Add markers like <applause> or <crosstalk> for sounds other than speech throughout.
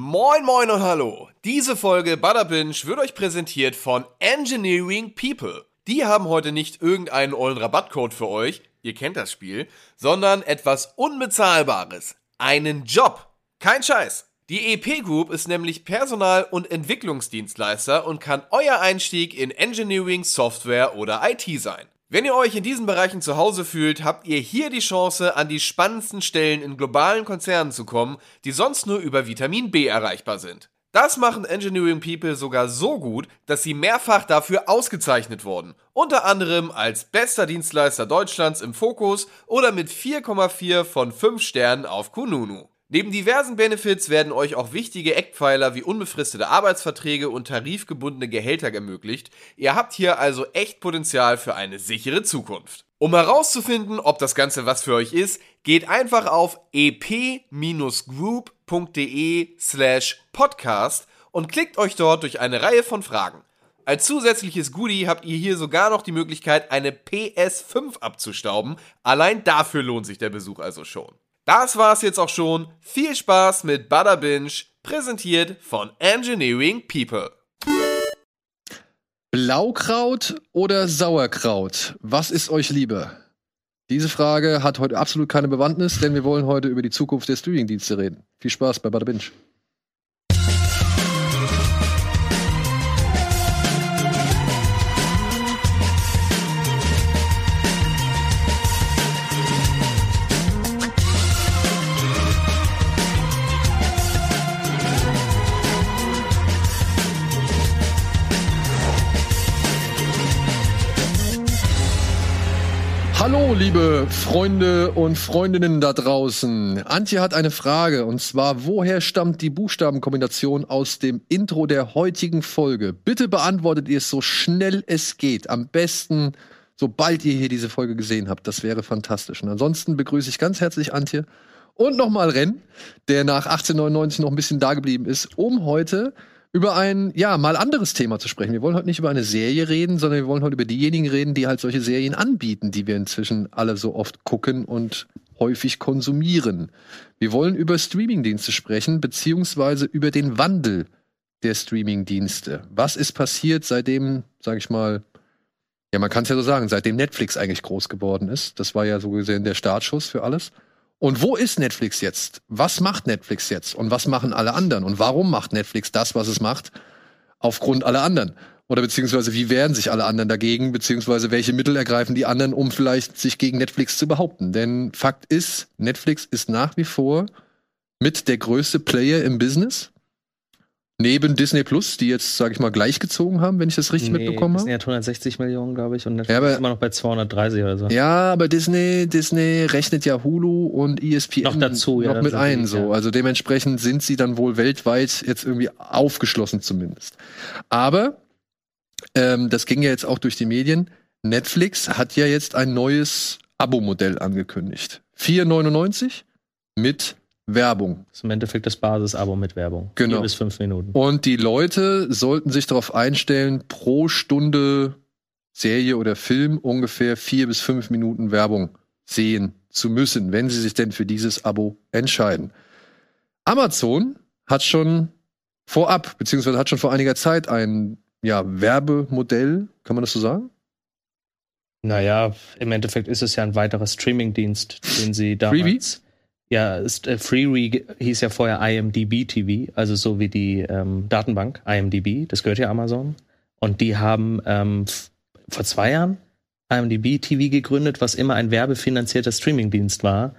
Moin moin und hallo. Diese Folge Butterbinge wird euch präsentiert von Engineering People. Die haben heute nicht irgendeinen ollen Rabattcode für euch, ihr kennt das Spiel, sondern etwas Unbezahlbares. Einen Job. Kein Scheiß. Die EP Group ist nämlich Personal- und Entwicklungsdienstleister und kann euer Einstieg in Engineering, Software oder IT sein. Wenn ihr euch in diesen Bereichen zu Hause fühlt, habt ihr hier die Chance, an die spannendsten Stellen in globalen Konzernen zu kommen, die sonst nur über Vitamin B erreichbar sind. Das machen Engineering People sogar so gut, dass sie mehrfach dafür ausgezeichnet wurden. Unter anderem als bester Dienstleister Deutschlands im Fokus oder mit 4,4 von 5 Sternen auf Kununu. Neben diversen Benefits werden euch auch wichtige Eckpfeiler wie unbefristete Arbeitsverträge und tarifgebundene Gehälter ermöglicht. Ihr habt hier also echt Potenzial für eine sichere Zukunft. Um herauszufinden, ob das Ganze was für euch ist, geht einfach auf ep-group.de slash podcast und klickt euch dort durch eine Reihe von Fragen. Als zusätzliches Goodie habt ihr hier sogar noch die Möglichkeit, eine PS5 abzustauben. Allein dafür lohnt sich der Besuch also schon. Das war's jetzt auch schon. Viel Spaß mit Butterbinge, präsentiert von Engineering People. Blaukraut oder Sauerkraut? Was ist euch lieber? Diese Frage hat heute absolut keine Bewandtnis, denn wir wollen heute über die Zukunft der Streamingdienste reden. Viel Spaß bei Butterbinge. Hallo, liebe Freunde und Freundinnen da draußen. Antje hat eine Frage und zwar, woher stammt die Buchstabenkombination aus dem Intro der heutigen Folge? Bitte beantwortet ihr es so schnell es geht. Am besten, sobald ihr hier diese Folge gesehen habt. Das wäre fantastisch. Und ansonsten begrüße ich ganz herzlich Antje und nochmal Ren, der nach 1899 noch ein bisschen da geblieben ist, um heute über ein, ja, mal anderes Thema zu sprechen. Wir wollen heute nicht über eine Serie reden, sondern wir wollen heute über diejenigen reden, die halt solche Serien anbieten, die wir inzwischen alle so oft gucken und häufig konsumieren. Wir wollen über Streamingdienste sprechen, beziehungsweise über den Wandel der Streamingdienste. Was ist passiert, seitdem, sag ich mal, ja, man kann es ja so sagen, seitdem Netflix eigentlich groß geworden ist. Das war ja so gesehen der Startschuss für alles. Und wo ist Netflix jetzt? Was macht Netflix jetzt? Und was machen alle anderen? Und warum macht Netflix das, was es macht, aufgrund aller anderen? Oder beziehungsweise wie wehren sich alle anderen dagegen? Beziehungsweise welche Mittel ergreifen die anderen, um vielleicht sich gegen Netflix zu behaupten? Denn Fakt ist, Netflix ist nach wie vor mit der größte Player im Business neben Disney Plus, die jetzt, sage ich mal, gleichgezogen haben, wenn ich das richtig nee, mitbekommen habe. Disney hat 160 Millionen, glaube ich, und Netflix ja, aber, ist immer noch bei 230 oder so. Ja, aber Disney, Disney rechnet ja Hulu und ESPN noch dazu, noch ja, mit ein, so. Also dementsprechend sind sie dann wohl weltweit jetzt irgendwie aufgeschlossen zumindest. Aber ähm, das ging ja jetzt auch durch die Medien. Netflix hat ja jetzt ein neues Abo-Modell angekündigt. 4,99 mit Werbung. Das ist im Endeffekt das Basisabo mit Werbung. Genau. Vier bis fünf Minuten. Und die Leute sollten sich darauf einstellen, pro Stunde Serie oder Film ungefähr vier bis fünf Minuten Werbung sehen zu müssen, wenn sie sich denn für dieses Abo entscheiden. Amazon hat schon vorab, beziehungsweise hat schon vor einiger Zeit ein ja, Werbemodell, kann man das so sagen? Naja, im Endeffekt ist es ja ein weiterer Streamingdienst, den sie damals. Freebie? Ja, ist, äh, Freeree hieß ja vorher IMDb TV, also so wie die ähm, Datenbank IMDb, das gehört ja Amazon. Und die haben ähm, vor zwei Jahren IMDb TV gegründet, was immer ein werbefinanzierter Streamingdienst war.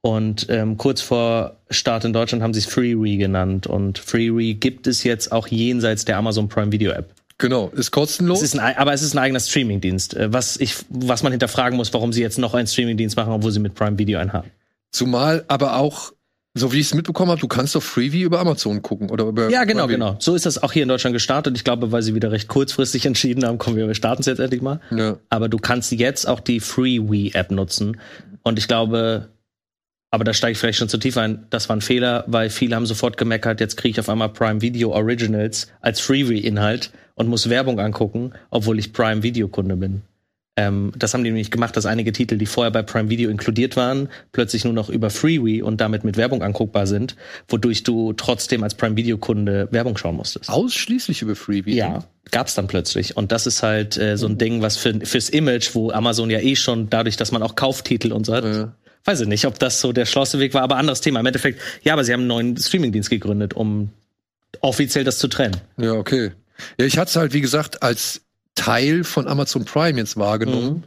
Und ähm, kurz vor Start in Deutschland haben sie es Freeree genannt. Und Freeree gibt es jetzt auch jenseits der Amazon Prime Video App. Genau, ist kostenlos. Es ist ein, aber es ist ein eigener Streamingdienst, äh, was ich, was man hinterfragen muss, warum sie jetzt noch einen Streamingdienst machen, obwohl sie mit Prime Video einen haben. Zumal aber auch, so wie ich es mitbekommen habe, du kannst doch Freeview über Amazon gucken oder über. Ja, genau, genau. So ist das auch hier in Deutschland gestartet. Ich glaube, weil sie wieder recht kurzfristig <laughs> entschieden haben, kommen wir, wir starten es jetzt endlich mal. Ja. Aber du kannst jetzt auch die Freewee-App nutzen. Und ich glaube, aber da steige ich vielleicht schon zu tief ein. Das war ein Fehler, weil viele haben sofort gemeckert, jetzt kriege ich auf einmal Prime Video Originals als Freewee-Inhalt und muss Werbung angucken, obwohl ich Prime Video-Kunde bin. Ähm, das haben die nämlich gemacht, dass einige Titel, die vorher bei Prime Video inkludiert waren, plötzlich nur noch über Freewee und damit mit Werbung anguckbar sind, wodurch du trotzdem als Prime Video Kunde Werbung schauen musstest. Ausschließlich über Freebie. Ja, gab's dann plötzlich. Und das ist halt äh, so ein Ding, was für, fürs Image, wo Amazon ja eh schon dadurch, dass man auch Kauftitel und so hat. Ja. Weiß ich nicht, ob das so der schlauste Weg war, aber anderes Thema. Im Endeffekt, ja, aber sie haben einen neuen Streamingdienst gegründet, um offiziell das zu trennen. Ja, okay. Ja, ich hatte es halt, wie gesagt, als Teil von Amazon Prime jetzt wahrgenommen,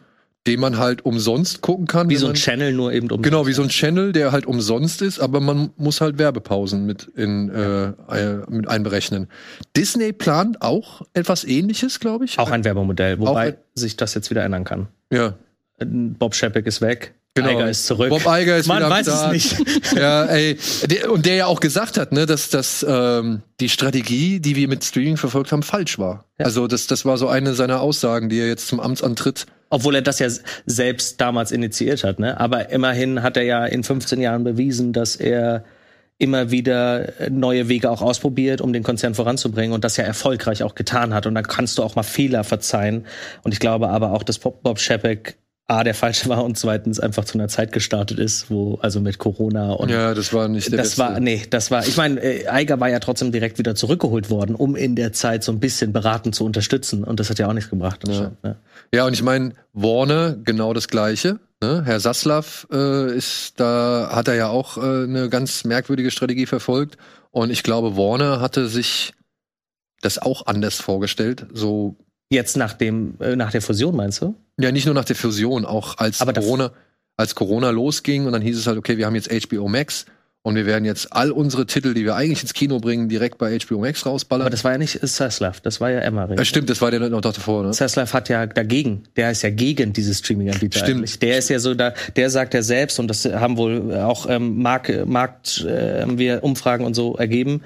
den man halt umsonst gucken kann. Mhm. Wie so ein man, Channel, nur eben um. Genau, wie so ein Channel, der halt umsonst ist, aber man muss halt Werbepausen mit, in, äh, äh, mit einberechnen. Disney plant auch etwas ähnliches, glaube ich. Auch ein Werbemodell, wobei ein- sich das jetzt wieder ändern kann. ja. Bob Shepard ist weg, Genau. Iger ist zurück. Bob Iger ist Man wieder weiß Start. es nicht. <laughs> Ja, ey, und der ja auch gesagt hat, ne, dass, dass ähm, die Strategie, die wir mit Streaming verfolgt haben, falsch war. Ja. Also das, das war so eine seiner Aussagen, die er jetzt zum Amtsantritt. Obwohl er das ja selbst damals initiiert hat, ne? Aber immerhin hat er ja in 15 Jahren bewiesen, dass er immer wieder äh, neue Wege auch ausprobiert, um den Konzern voranzubringen und das ja erfolgreich auch getan hat. Und dann kannst du auch mal Fehler verzeihen. Und ich glaube aber auch, dass Bob, Bob Shepard A, der falsche war und zweitens einfach zu einer Zeit gestartet ist, wo, also mit Corona und Ja, das war nicht der das beste. war, nee, das war, ich meine, äh, Eiger war ja trotzdem direkt wieder zurückgeholt worden, um in der Zeit so ein bisschen beratend zu unterstützen. Und das hat ja auch nichts gebracht. Ja. anscheinend, ne? Ja, und ich meine, Warner, genau das Gleiche. Ne? Herr Saslav äh, ist, da hat er ja auch äh, eine ganz merkwürdige Strategie verfolgt. Und ich glaube, Warner hatte sich das auch anders vorgestellt. So, Jetzt nach dem, äh, nach der Fusion, meinst du? Ja, nicht nur nach der Fusion, auch als Aber Corona, als Corona losging und dann hieß es halt, okay, wir haben jetzt HBO Max und wir werden jetzt all unsere Titel, die wir eigentlich ins Kino bringen, direkt bei HBO Max rausballern. Aber das war ja nicht Zaslav, das war ja Emmerich. ja, stimmt, das war der noch davor, ne? Zaslav hat ja dagegen, der ist ja gegen diese Streaming-Anbieter Stimmt. eigentlich. Der ist ja so da, der sagt ja selbst, und das haben wohl auch ähm, Mark, Markt, äh, haben wir Umfragen und so ergeben,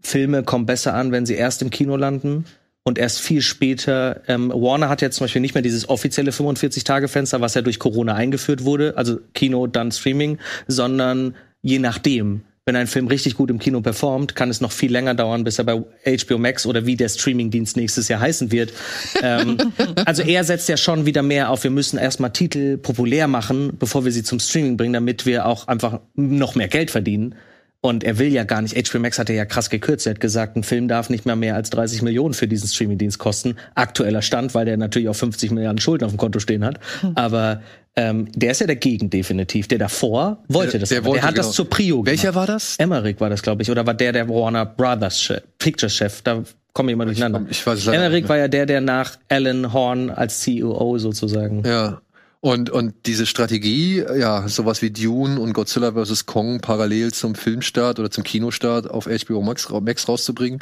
Filme kommen besser an, wenn sie erst im Kino landen und erst viel später. Ähm, Warner hat jetzt zum Beispiel nicht mehr dieses offizielle 45-Tage-Fenster, was ja durch Corona eingeführt wurde, also Kino, dann Streaming, sondern je nachdem. Wenn ein Film richtig gut im Kino performt, kann es noch viel länger dauern, bis er bei HBO Max oder wie der Streamingdienst nächstes Jahr heißen wird. ähm, <laughs> also er setzt ja schon wieder mehr auf, wir müssen erstmal Titel populär machen, bevor wir sie zum Streaming bringen, damit wir auch einfach noch mehr Geld verdienen. Und er will ja gar nicht, HBO Max hat er ja krass gekürzt. Er hat gesagt, ein Film darf nicht mehr mehr als 30 Millionen für diesen Streamingdienst kosten. Aktueller Stand, weil der natürlich auch 50 Milliarden Schulden auf dem Konto stehen hat. Aber ähm, der ist ja dagegen definitiv. Der davor wollte Der- das. der wollte, der hat genau. das zur Prio Welcher gemacht. war das? Emmerich war das, glaube ich. Oder war der der Warner Brothers Chef, Pictures Chef? Da kommen wir immer durcheinander. ich weiß es leider Emmerich war ja der, der nach Alan Horn als CEO sozusagen. Ja. Und, und diese Strategie, ja, sowas wie Dune und Godzilla vs. Kong parallel zum Filmstart oder zum Kinostart auf HBO Max, Max rauszubringen,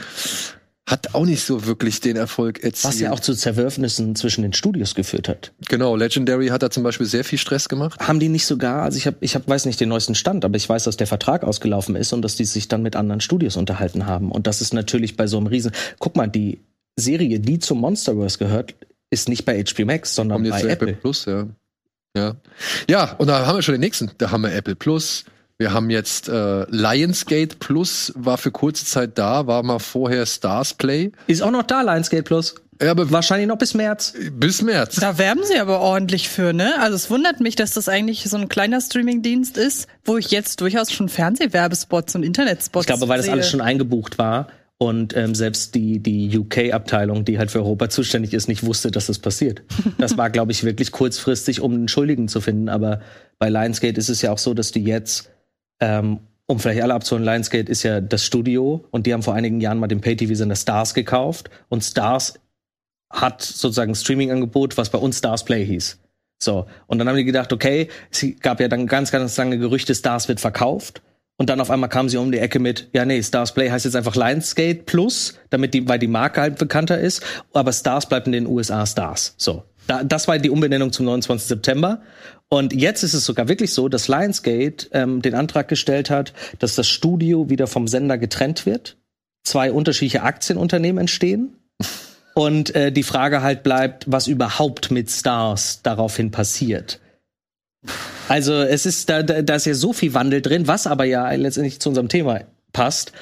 hat auch nicht so wirklich den Erfolg erzielt. Was ja auch zu Zerwürfnissen zwischen den Studios geführt hat. Genau, Legendary hat da zum Beispiel sehr viel Stress gemacht. Haben die nicht sogar, also ich habe, ich hab, weiß nicht den neuesten Stand, aber ich weiß, dass der Vertrag ausgelaufen ist und dass die sich dann mit anderen Studios unterhalten haben. Und das ist natürlich bei so einem Riesen. Guck mal, die Serie, die zum Monsterverse gehört, ist nicht bei HBO Max, sondern Kommt bei zu Apple. Apple Plus, ja. Ja. Ja, und da haben wir schon den nächsten. Da haben wir Apple Plus. Wir haben jetzt äh, Lionsgate Plus, war für kurze Zeit da, war mal vorher Stars Play. Ist auch noch da, Lionsgate Plus. Ja, aber Wahrscheinlich noch bis März. bis März. Da werben sie aber ordentlich für, ne? Also es wundert mich, dass das eigentlich so ein kleiner Streamingdienst ist, wo ich jetzt durchaus schon Fernsehwerbespots und Internetspots Ich glaube, weil das alles schon eingebucht war und ähm, selbst die, die UK-Abteilung, die halt für Europa zuständig ist, nicht wusste, dass das passiert. <laughs> Das war, glaube ich, wirklich kurzfristig, um einen Schuldigen zu finden. Aber bei Lionsgate ist es ja auch so, dass die jetzt, ähm, um vielleicht alle abzuholen, Lionsgate ist ja das Studio und die haben vor einigen Jahren mal den Pay-TV-Sender Stars gekauft und Stars hat sozusagen ein Streaming-Angebot, was bei uns Stars Play hieß. So, und dann haben die gedacht, okay, es gab ja dann ganz, ganz lange Gerüchte, Stars wird verkauft. Und dann auf einmal kam sie um die Ecke mit, ja, nee, Stars Play heißt jetzt einfach Lionsgate Plus, damit die, weil die Marke halt bekannter ist, aber Stars bleibt in den USA Stars. So. Da, das war die Umbenennung zum 29. September. Und jetzt ist es sogar wirklich so, dass Lionsgate ähm, den Antrag gestellt hat, dass das Studio wieder vom Sender getrennt wird, zwei unterschiedliche Aktienunternehmen entstehen und äh, die Frage halt bleibt, was überhaupt mit Stars daraufhin passiert. Also es ist da, da, da ist ja so viel Wandel drin, was aber ja letztendlich zu unserem Thema passt.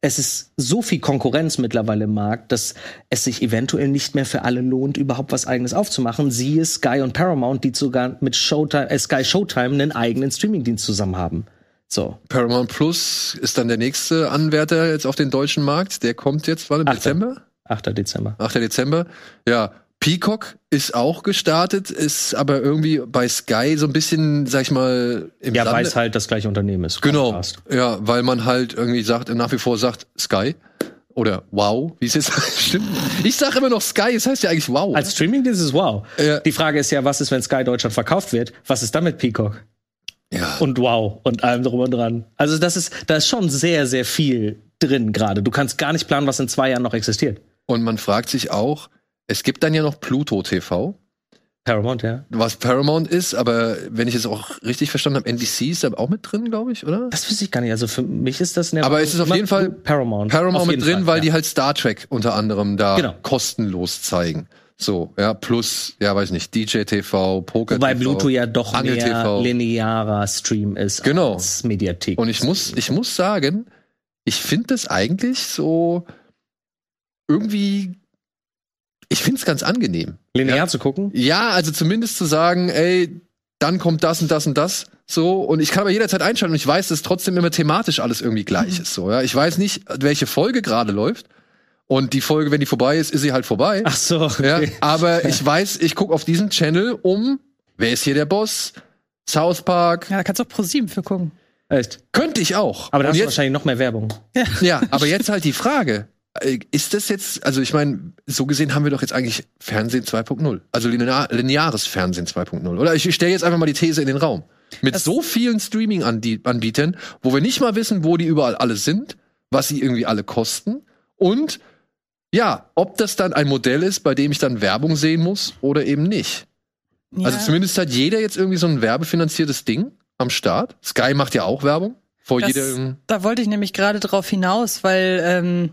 es ist so viel Konkurrenz mittlerweile im Markt, dass es sich eventuell nicht mehr für alle lohnt, überhaupt was eigenes aufzumachen. Siehe Sky und Paramount, die sogar mit Showtime, äh, Sky Showtime einen eigenen Streamingdienst zusammen haben. So. Paramount Plus ist dann der nächste Anwärter jetzt auf den deutschen Markt. Der kommt jetzt, wann im Achter. Dezember? 8. Dezember. 8. Dezember. Ja, Peacock ist auch gestartet, ist aber irgendwie bei Sky so ein bisschen, sag ich mal, im Ja, Sande. weil es halt das gleiche Unternehmen ist. Genau. Comcast. Ja, weil man halt irgendwie sagt, nach wie vor sagt Sky oder Wow, wie es jetzt <laughs> stimmt. Ich sage immer noch Sky, es heißt ja eigentlich Wow. Als Streamingdienst ist es wow. Ja. Die Frage ist ja, was ist, wenn Sky Deutschland verkauft wird? Was ist dann mit Peacock? ja. Und wow und allem drum und dran. Also das ist, da ist schon sehr, sehr viel drin gerade. Du kannst gar nicht planen, was in zwei Jahren noch existiert. Und man fragt sich auch, es gibt dann ja noch Pluto TV, Paramount, ja. was Paramount ist, aber wenn ich es auch richtig verstanden habe, NBC ist da auch mit drin, glaube ich, oder? Das wüsste ich gar nicht. Also für mich ist das eine Aber es ist auf jeden Fall Paramount. Paramount mit drin, Fall, weil ja. die halt Star Trek unter anderem da Genau. kostenlos zeigen. So, ja, plus, ja, weiß nicht, DJ TV, Poker Wobei TV, Bluetooth ja doch Angel mehr TV. linearer Stream ist Genau. als Mediathek. Und ich muss, ich muss sagen, ich finde das eigentlich so irgendwie, ich finde es ganz angenehm. linear Ja. zu gucken? Ja, also zumindest zu sagen, ey, dann kommt das und das und das. So, und ich kann aber jederzeit einschalten und ich weiß, dass trotzdem immer thematisch alles irgendwie gleich ist. So, ja. Ich weiß nicht, welche Folge gerade läuft. Und die Folge, wenn die vorbei ist, ist sie halt vorbei. Ach so. Ja, Okay. aber <laughs> ich weiß, ich gucke auf diesen Channel um, wer ist hier der Boss? South Park. Ja, da kannst du auch pro sieben für gucken. Echt. Könnte ich auch. Aber da hast du wahrscheinlich noch mehr Werbung. ja, <laughs> aber jetzt halt die Frage. Äh, Ist das jetzt, also ich meine, so gesehen haben wir doch jetzt eigentlich Fernsehen 2.0. Also linear, lineares Fernsehen 2.0. Oder ich stelle jetzt einfach mal die These in den Raum. Mit Das- so vielen Streaming-Anbietern, wo wir nicht mal wissen, wo die überall alle sind, was sie irgendwie alle kosten und ja, ob das dann ein Modell ist, bei dem ich dann Werbung sehen muss oder eben nicht. Ja. Also zumindest hat jeder jetzt irgendwie so ein werbefinanziertes Ding am Start. Sky macht ja auch Werbung. Vor Das- jedem. Da wollte ich nämlich gerade drauf hinaus, weil ähm,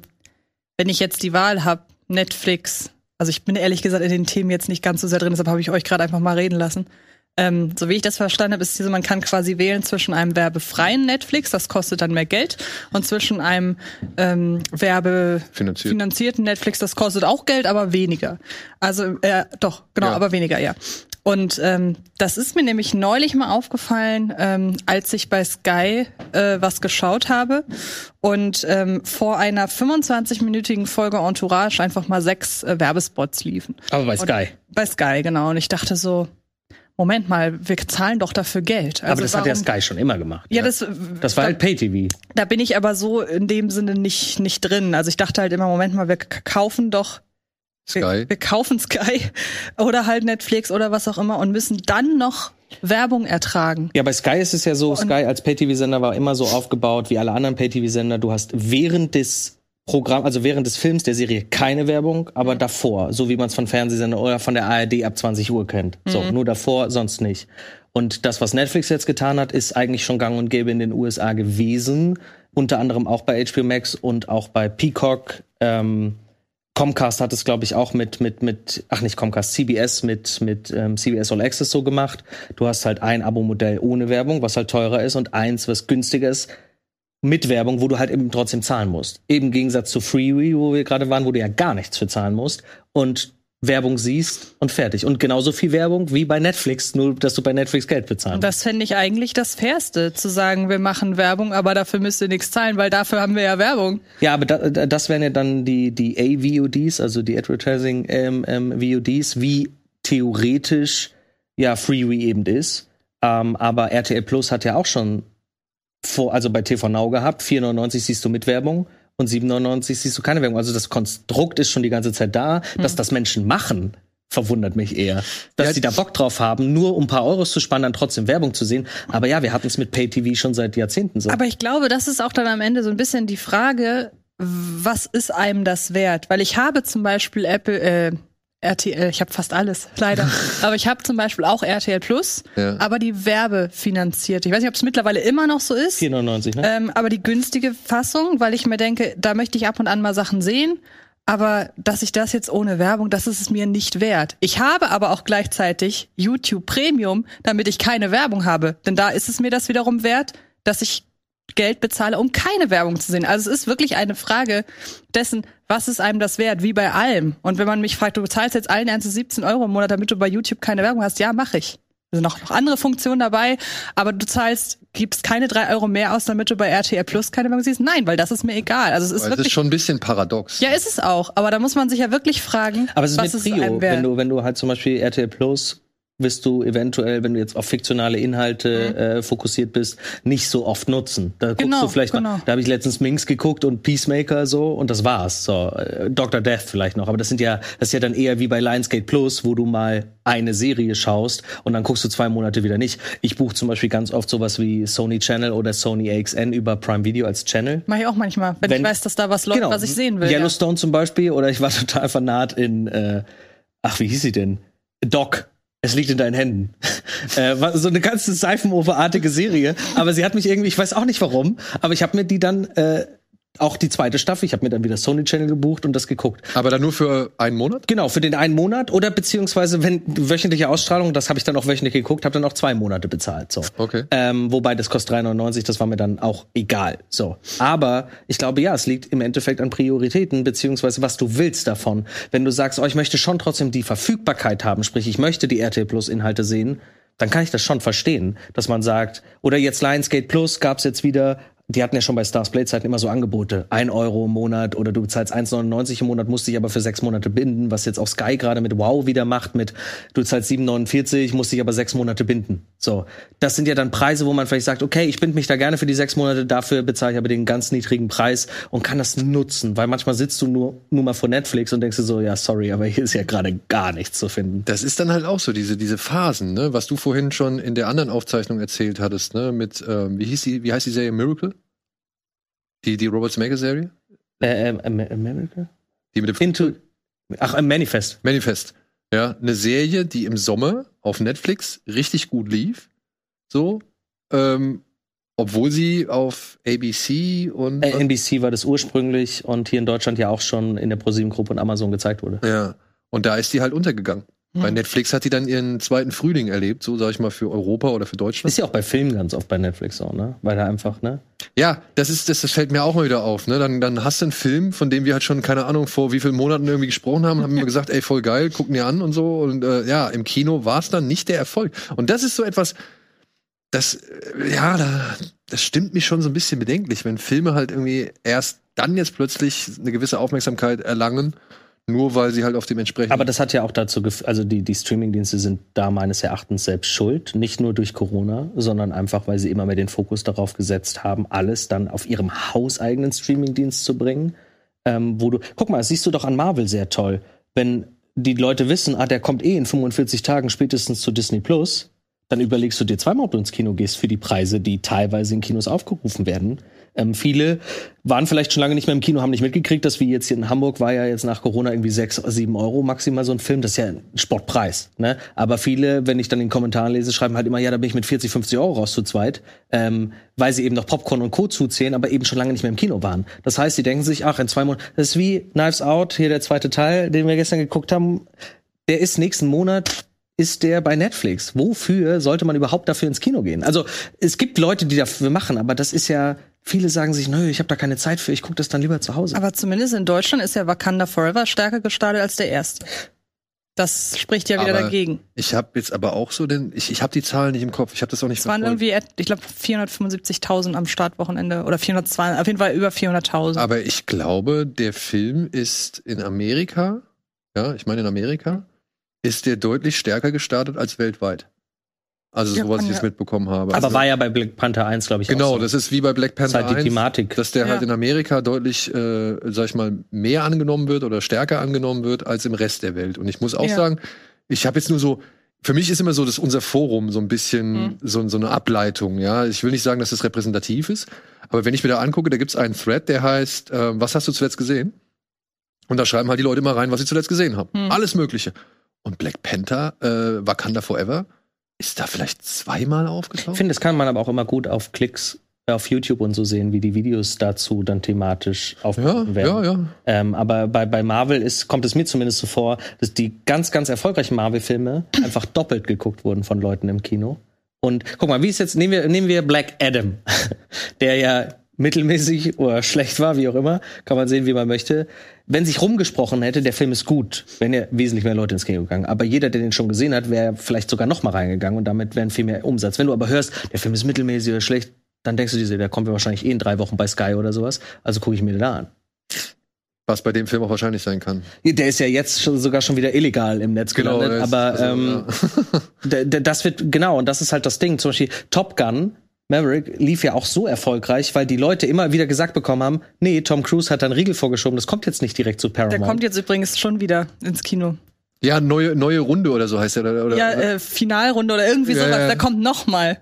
wenn ich jetzt die Wahl habe, Netflix, also ich bin ehrlich gesagt in den Themen jetzt nicht ganz so sehr drin, deshalb habe ich euch gerade einfach mal reden lassen. Ähm, so wie ich das verstanden habe, ist diese, man kann quasi wählen zwischen einem werbefreien Netflix, das kostet dann mehr Geld, und zwischen einem ähm, Finanziert. werbefinanzierten Netflix, das kostet auch Geld, aber weniger. Also, äh, doch, genau, Ja. aber weniger, ja. Und ähm, das ist mir nämlich neulich mal aufgefallen, ähm, als ich bei Sky äh, was geschaut habe und ähm, vor einer 25-minütigen Folge Entourage einfach mal sechs äh, Werbespots liefen. Aber bei Und- Sky. Bei Sky, genau. Und ich dachte so, Moment mal, wir zahlen doch dafür Geld. Also aber das hat ja warum- Sky schon immer gemacht. Ja, das, Das war halt Pay-TV. da bin ich aber so in dem Sinne nicht, nicht drin. Also ich dachte halt immer, Moment mal, wir kaufen doch Sky. wir kaufen Sky <laughs> oder halt Netflix oder was auch immer und müssen dann noch Werbung ertragen. Ja, bei Sky ist es ja so, Sky als Pay-TV-Sender war immer so aufgebaut wie alle anderen Pay-TV-Sender. Du hast während des Programm, also während des Films der Serie keine Werbung, aber davor, so wie man es von Fernsehsendern oder von der ARD ab 20 Uhr kennt. So, nur davor, sonst nicht. Und das, was Netflix jetzt getan hat, ist eigentlich schon gang und gäbe in den USA gewesen. Unter anderem auch bei HBO Max und auch bei Peacock. Ähm, Comcast hat es, glaube ich, auch mit, mit, mit, ach nicht Comcast, CBS mit, mit ähm, CBS All Access so gemacht. Du hast halt ein Abo-Modell ohne Werbung, was halt teurer ist, und eins, was günstiger ist, mit Werbung, wo du halt eben trotzdem zahlen musst. Im Gegensatz zu Freeway, wo wir gerade waren, wo du ja gar nichts für zahlen musst und Werbung siehst und fertig. Und genauso viel Werbung wie bei Netflix, nur dass du bei Netflix Geld bezahlen Und das fände ich eigentlich das Fairste, zu sagen, wir machen Werbung, aber dafür müsst ihr nichts zahlen, weil dafür haben wir ja Werbung. Ja, aber da- das wären ja dann die, die AVODs, also die Advertising ähm, ähm, VODs, wie theoretisch ja Freeway eben ist. Ähm, aber RTL Plus hat ja auch schon vor, also bei TV Now gehabt, 4,99 siehst du mit Werbung und 7,99 siehst du keine Werbung. Also das Konstrukt ist schon die ganze Zeit da, dass das Menschen machen. Verwundert mich eher, dass Ja, sie da Bock drauf haben, nur um ein paar Euros zu sparen, dann trotzdem Werbung zu sehen. Aber ja, wir hatten es mit Pay-TV schon seit Jahrzehnten so. Aber ich glaube, das ist auch dann am Ende so ein bisschen die Frage, was ist einem das wert? Weil ich habe zum Beispiel Apple, äh, RTL, ich habe fast alles, leider. <laughs> aber ich habe zum Beispiel auch RTL Plus, Ja. aber die werbefinanzierte. Ich weiß nicht, ob es mittlerweile immer noch so ist. 4,99, ne? Ähm, aber die günstige Fassung, weil ich mir denke, da möchte ich ab und an mal Sachen sehen. Aber dass ich das jetzt ohne Werbung, das ist es mir nicht wert. Ich habe aber auch gleichzeitig YouTube Premium, damit ich keine Werbung habe. Denn da ist es mir das wiederum wert, dass ich Geld bezahle, um keine Werbung zu sehen. Also es ist wirklich eine Frage dessen, was ist einem das wert, wie bei allem. Und wenn man mich fragt, du bezahlst jetzt allen Ernstes 17 Euro im Monat, damit du bei YouTube keine Werbung hast, ja, mache ich. Da sind noch, noch andere Funktionen dabei, aber du zahlst, gibst keine drei Euro mehr aus, damit du bei RTL Plus keine Werbung siehst. Nein, weil das ist mir egal. Also es ist wirklich. das ist schon ein bisschen paradox. ja, ist es auch. Aber da muss man sich ja wirklich fragen, Aber es ist was mit ist Prio. einem wert. Wenn du, wenn du halt zum Beispiel RTL Plus wirst du eventuell, wenn du jetzt auf fiktionale Inhalte äh, fokussiert bist, nicht so oft nutzen. Da guckst Genau, du vielleicht genau. mal, da habe ich letztens Minx geguckt und Peacemaker so und das war's. So, äh, Dr. Death vielleicht noch, aber das sind ja, das ist ja dann eher wie bei Lionsgate Plus, wo du mal eine Serie schaust und dann guckst du zwei Monate wieder nicht. Ich buche zum Beispiel ganz oft sowas wie Sony Channel oder Sony AXN über Prime Video als Channel. Mach ich auch manchmal, wenn, Wenn- ich weiß, dass da was läuft, was ich sehen will. Ja. Yellowstone zum Beispiel, oder ich war <laughs> total fanat in, äh, ach, wie hieß sie denn? Doc. Es liegt in deinen Händen. <laughs> äh, so eine ganze Seifenoper-artige Serie. Aber sie hat mich irgendwie, ich weiß auch nicht warum, aber ich habe mir die dann äh, auch die zweite Staffel, ich habe mir dann wieder Sony Channel gebucht und das geguckt. Aber dann nur für einen Monat? Genau, für den einen Monat oder beziehungsweise wenn wöchentliche Ausstrahlung, das habe ich dann auch wöchentlich geguckt, habe dann auch zwei Monate bezahlt. So. Okay. Ähm, wobei das kostet 3,99, das war mir dann auch egal. So. Aber ich glaube, ja, es liegt im Endeffekt an Prioritäten, beziehungsweise was du willst davon. Wenn du sagst, oh, ich möchte schon trotzdem die Verfügbarkeit haben, sprich, ich möchte die RTL Plus Inhalte sehen, dann kann ich das schon verstehen, dass man sagt, oder jetzt Lionsgate Plus gab's jetzt wieder, die hatten ja schon bei Stars Play Zeiten immer so Angebote. Ein Euro im Monat oder du bezahlst 1,99 im Monat, musst dich aber für sechs Monate binden, was jetzt auch Sky gerade mit Wow wieder macht, mit du zahlst 7,49, musst dich aber sechs Monate binden. So. Das sind ja dann Preise, wo man vielleicht sagt, okay, ich binde mich da gerne für die sechs Monate, dafür bezahle ich aber den ganz niedrigen Preis und kann das nutzen, weil manchmal sitzt du nur, nur mal vor Netflix und denkst dir so, ja, sorry, aber hier ist ja gerade gar nichts zu finden. Das ist dann halt auch so, diese, diese Phasen, ne? Was du vorhin schon in der anderen Aufzeichnung erzählt hattest, ne? Mit, ähm, wie hieß die, wie heißt die Serie Miracle? Die, die Robert Zemeckis-Serie? Äh, Am- America? Die mit dem Into, ach, äh, Manifest. Manifest. Ja, eine Serie, die im Sommer auf Netflix richtig gut lief. So. Ähm, obwohl sie auf ABC und. Äh, NBC war das ursprünglich und hier in Deutschland ja auch schon in der ProSieben-Gruppe und Amazon gezeigt wurde. ja. Und da ist die halt untergegangen. Hm. Bei Netflix hat die dann ihren zweiten Frühling erlebt, so sag ich mal, für Europa oder für Deutschland. Ist ja auch bei Filmen ganz oft bei Netflix so, ne? Weil da einfach, ne? Ja, das ist, das, das fällt mir auch mal wieder auf, ne? Dann, dann hast du einen Film, von dem wir halt schon, keine Ahnung, vor wie vielen Monaten irgendwie gesprochen haben, und haben immer gesagt, ey, voll geil, gucken dir an und so. Und äh, ja, im Kino war es dann nicht der Erfolg. Und das ist so etwas, das, äh, ja, da, das stimmt mich schon so ein bisschen bedenklich, wenn Filme halt irgendwie erst dann jetzt plötzlich eine gewisse Aufmerksamkeit erlangen, nur weil sie halt auf dem entsprechenden. Aber das hat ja auch dazu geführt, also die, die Streamingdienste sind da meines Erachtens selbst schuld. Nicht nur durch Corona, sondern einfach, weil sie immer mehr den Fokus darauf gesetzt haben, alles dann auf ihrem hauseigenen Streamingdienst zu bringen. Ähm, wo du, guck mal, das siehst du doch an Marvel sehr toll. Wenn die Leute wissen, ah, der kommt eh in 45 Tagen spätestens zu Disney Plus, dann überlegst du dir zweimal, ob du ins Kino gehst für die Preise, die teilweise in Kinos aufgerufen werden. Ähm, viele waren vielleicht schon lange nicht mehr im Kino, haben nicht mitgekriegt, dass wie jetzt hier in Hamburg war ja jetzt nach Corona irgendwie sechs, sieben Euro maximal so ein Film. Das ist ja ein Sportpreis. Ne? Aber viele, wenn ich dann in den Kommentaren lese, schreiben halt immer, ja, da bin ich mit 40, 50 Euro raus zu zweit, ähm, weil sie eben noch Popcorn und Co. zuzählen, aber eben schon lange nicht mehr im Kino waren. Das heißt, sie denken sich, ach, in zwei Monaten, das ist wie Knives Out, hier der zweite Teil, den wir gestern geguckt haben, der ist nächsten Monat ist der bei Netflix. Wofür sollte man überhaupt dafür ins Kino gehen? Also es gibt Leute, die dafür machen, aber das ist ja, viele sagen sich, nö, ich habe da keine Zeit für, ich gucke das dann lieber zu Hause. Aber zumindest in Deutschland ist ja Wakanda Forever stärker gestartet als der erste. Das spricht ja wieder Aber dagegen. ich habe jetzt aber auch so den, ich, ich habe die Zahlen nicht im Kopf, ich habe das auch nicht Es waren verfolgt. irgendwie, ich glaube, 475.000 am Startwochenende oder 402, auf jeden Fall über 400.000. Aber ich glaube, der Film ist in Amerika, ja, ich meine in Amerika, ist der deutlich stärker gestartet als weltweit. Also Ja, so was kann ich jetzt mitbekommen habe. aber also, war ja bei Black Panther 1, glaube ich, genau, auch so. das ist wie bei Black Das ist Panther halt die 1, Thematik. dass der Ja. halt in Amerika deutlich, äh, sag ich mal, mehr angenommen wird oder stärker angenommen wird als im Rest der Welt. Und ich muss auch Ja. sagen, ich habe jetzt nur so, für mich ist immer so, dass unser Forum so ein bisschen Mhm. so, so eine Ableitung, ja. Ich will nicht sagen, dass es repräsentativ ist, aber wenn ich mir da angucke, da gibt's einen Thread, der heißt, äh, was hast du zuletzt gesehen? Und da schreiben halt die Leute mal rein, was sie zuletzt gesehen haben. Mhm. Alles Mögliche. Und Black Panther, äh, Wakanda Forever, ist da vielleicht zweimal Ich aufgetaucht? finde, das kann man aber auch immer gut auf Klicks äh, auf YouTube und so sehen, wie die Videos dazu dann thematisch Ja, aufgenommen werden. ja, ja. Ähm, aber bei, bei Marvel ist, kommt es mir zumindest so vor, dass die ganz, ganz erfolgreichen Marvel-Filme <clears throat> einfach doppelt geguckt wurden von Leuten im Kino. Und guck mal, wie ist jetzt, nehmen wir, nehmen wir Black Adam, <laughs> der ja mittelmäßig oder schlecht war, wie auch immer, kann man sehen, wie man möchte. Wenn sich rumgesprochen hätte, der Film ist gut, wären ja wesentlich mehr Leute ins Kino gegangen. Aber jeder, der den schon gesehen hat, wäre vielleicht sogar noch mal reingegangen und damit wären viel mehr Umsatz. Wenn du aber hörst, der Film ist mittelmäßig oder schlecht, dann denkst du dir, der kommt ja wahrscheinlich eh in drei Wochen bei Sky oder sowas. Also gucke ich mir den da an. Was bei dem Film auch wahrscheinlich sein kann. Der ist ja jetzt schon, sogar schon wieder illegal im Netz Genau, gelandet, aber also, ähm, <laughs> d- das wird genau und das ist halt das Ding. Zum Beispiel Top Gun Maverick lief ja auch so erfolgreich, weil die Leute immer wieder gesagt bekommen haben, nee, Tom Cruise hat da einen Riegel vorgeschoben, das kommt jetzt nicht direkt zu Der Paramount. kommt jetzt übrigens schon wieder ins Kino. Ja, neue, neue Runde oder so heißt der. Oder, oder, Ja, äh, Finalrunde oder irgendwie Ja, sowas. ja. Der kommt noch mal.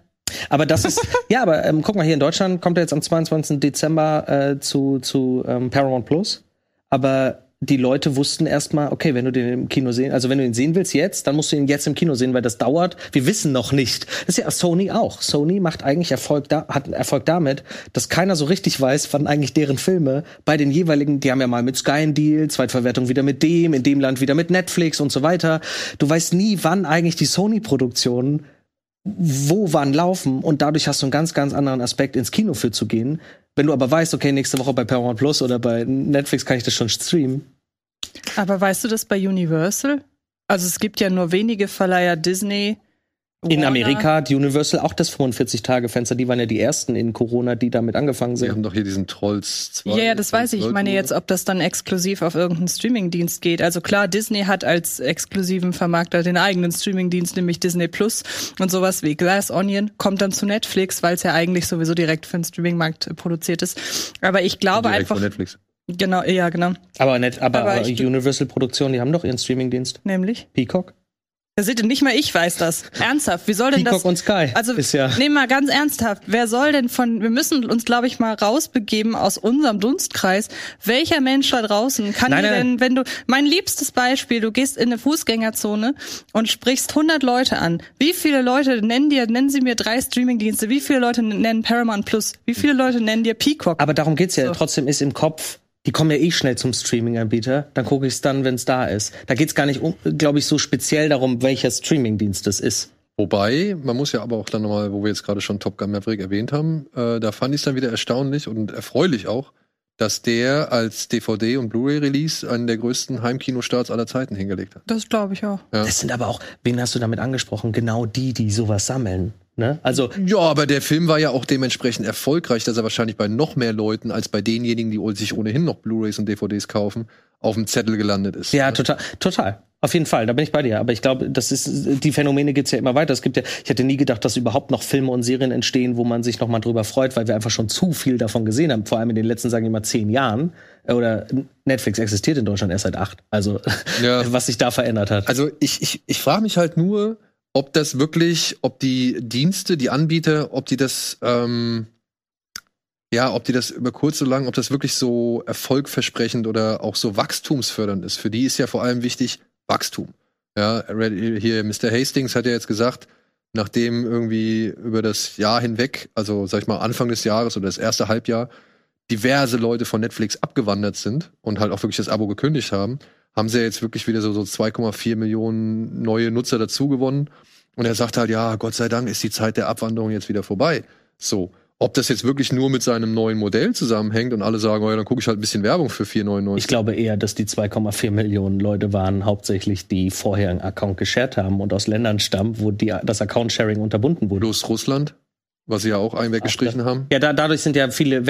Aber das ist, <laughs> ja, aber ähm, guck mal, hier in Deutschland kommt er jetzt am 22. Dezember äh, zu, zu ähm, Paramount Plus. Aber die Leute wussten erstmal, okay, wenn du den im Kino sehen, also wenn du ihn sehen willst jetzt, dann musst du ihn jetzt im Kino sehen, weil das dauert. Wir wissen noch nicht. Das ist ja Sony auch. Sony macht eigentlich Erfolg da, hat Erfolg damit, dass keiner so richtig weiß, wann eigentlich deren Filme bei den jeweiligen, die haben ja mal mit Sky einen Deal, Zweitverwertung wieder mit dem, in dem Land wieder mit Netflix und so weiter. Du weißt nie, wann eigentlich die Sony-Produktionen wo wann laufen und dadurch hast du einen ganz, ganz anderen Aspekt, ins Kino für zu gehen. Wenn du aber weißt, okay, nächste Woche bei Paramount Plus oder bei Netflix kann ich das schon streamen. Aber weißt du das bei Universal? Also es gibt ja nur wenige Verleiher Disney. In. Amerika hat Universal auch das 45-Tage-Fenster. Die waren ja die ersten in Corona, die damit angefangen Sie sind. haben doch hier diesen Trolls 2. Ja, ja, das weiß ich. Ich meine jetzt, ob das dann exklusiv auf irgendeinen Streamingdienst geht. Also klar, Disney hat als exklusiven Vermarkter den eigenen Streamingdienst, nämlich Disney Plus und sowas wie Glass Onion kommt dann zu Netflix, weil es ja eigentlich sowieso direkt für den Streamingmarkt produziert ist. Aber ich glaube Direkt von einfach, Netflix. genau, ja, genau, Aber, net, aber, Aber Universal-Produktionen, die haben doch ihren Streamingdienst. nämlich. Peacock. Da seht ihr, nicht mal ich weiß das. Ernsthaft, wie soll denn Peacock das? und Sky. Also, ist ja. nee, mal ganz ernsthaft. Wer soll denn von, wir müssen uns, glaube ich, mal rausbegeben aus unserem Dunstkreis. Welcher Mensch da draußen kann Nein, dir nein, denn, wenn du, mein liebstes Beispiel, du gehst in eine Fußgängerzone und sprichst 100 Leute an. Wie viele Leute nennen dir, nennen sie mir drei Streamingdienste? Wie viele Leute nennen Paramount Plus? Wie viele Leute nennen dir Peacock? Aber darum geht's ja. So. Trotzdem ist im Kopf, die kommen ja eh schnell zum Streaming-Anbieter. Dann gucke ich es dann, wenn es da ist. Da geht's gar nicht, um, glaube ich, so speziell darum, welcher Streamingdienst das ist. Wobei, man muss ja aber auch dann nochmal, wo wir jetzt gerade schon Top Gun Maverick erwähnt haben, äh, da fand ich es dann wieder erstaunlich und erfreulich auch, dass der als DVD und Blu-ray-Release einen der größten Heimkinostarts aller Zeiten hingelegt hat. Das glaube ich auch. Ja. Das sind aber auch, wen hast du damit angesprochen? Genau die, die sowas sammeln. Ne? Also, Ja, aber der Film war ja auch dementsprechend erfolgreich, dass er wahrscheinlich bei noch mehr Leuten als bei denjenigen, die sich ohnehin noch Blu-rays und DVDs kaufen, auf dem Zettel gelandet ist. ja, total, total. Auf jeden Fall, da bin ich bei dir. Aber ich glaube, das ist, die Phänomene gibt's ja immer weiter. Es gibt ja, ich hätte nie gedacht, dass überhaupt noch Filme und Serien entstehen, wo man sich noch mal drüber freut, weil wir einfach schon zu viel davon gesehen haben. Vor allem in den letzten, sagen wir mal, zehn Jahren. Äh, Oder Netflix existiert in Deutschland erst seit acht. Also, Ja. <laughs> was sich da verändert hat. Also ich, ich, ich frage mich halt nur, ob das wirklich, ob die Dienste, die Anbieter, ob die das, ähm, ja, ob die das über kurz oder lang, ob das wirklich so erfolgversprechend oder auch so wachstumsfördernd ist. Für die ist ja vor allem wichtig Wachstum. Ja, hier Mr. Hastings hat ja jetzt gesagt, nachdem irgendwie über das Jahr hinweg, also sag ich mal Anfang des Jahres oder das erste Halbjahr, diverse Leute von Netflix abgewandert sind und halt auch wirklich das Abo gekündigt haben, haben sie ja jetzt wirklich wieder so, so 2,4 Millionen neue Nutzer dazu gewonnen. Und er sagt halt, ja, Gott sei Dank ist die Zeit der Abwanderung jetzt wieder vorbei. So. Ob das jetzt wirklich nur mit seinem neuen Modell zusammenhängt und alle sagen, oh ja, dann gucke ich halt ein bisschen Werbung für 4,99. Ich glaube eher, dass die 2,4 Millionen Leute waren hauptsächlich, die vorher einen Account geshared haben und aus Ländern stammen, wo die, das Account-Sharing unterbunden wurde. Bloß Russland, was sie ja auch einen weggestrichen haben. Ja, da, dadurch sind ja viele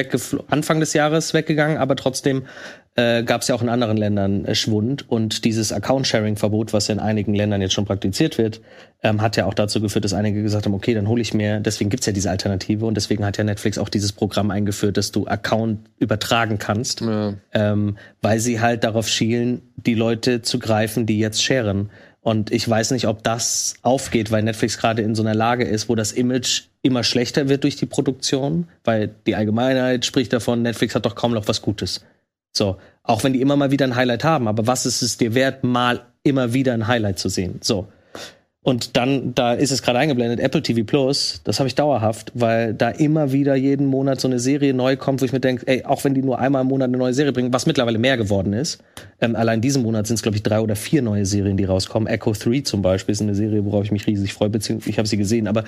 Anfang des Jahres weggegangen, aber trotzdem äh, gab es ja auch in anderen Ländern äh, Schwund und dieses Account-Sharing-Verbot, was ja in einigen Ländern jetzt schon praktiziert wird, ähm, hat ja auch dazu geführt, dass einige gesagt haben, okay, dann hole ich mir, deswegen gibt's ja diese Alternative und deswegen hat ja Netflix auch dieses Programm eingeführt, dass du Account übertragen kannst, Ja. ähm, weil sie halt darauf schielen, die Leute zu greifen, die jetzt sharen. Und ich weiß nicht, ob das aufgeht, weil Netflix gerade in so einer Lage ist, wo das Image immer schlechter wird durch die Produktion, weil die Allgemeinheit spricht davon, Netflix hat doch kaum noch was Gutes. So, auch wenn die immer mal wieder ein Highlight haben, aber was ist es dir wert, mal immer wieder ein Highlight zu sehen? So. Und dann, da ist es gerade eingeblendet, Apple TV Plus, das habe ich dauerhaft, weil da immer wieder jeden Monat so eine Serie neu kommt, wo ich mir denke, ey, auch wenn die nur einmal im Monat eine neue Serie bringen, was mittlerweile mehr geworden ist, ähm, allein diesen Monat sind es, glaube ich, drei oder vier neue Serien, die rauskommen. Echo 3 zum Beispiel ist eine Serie, worauf ich mich riesig freue, beziehungsweise ich habe sie gesehen, aber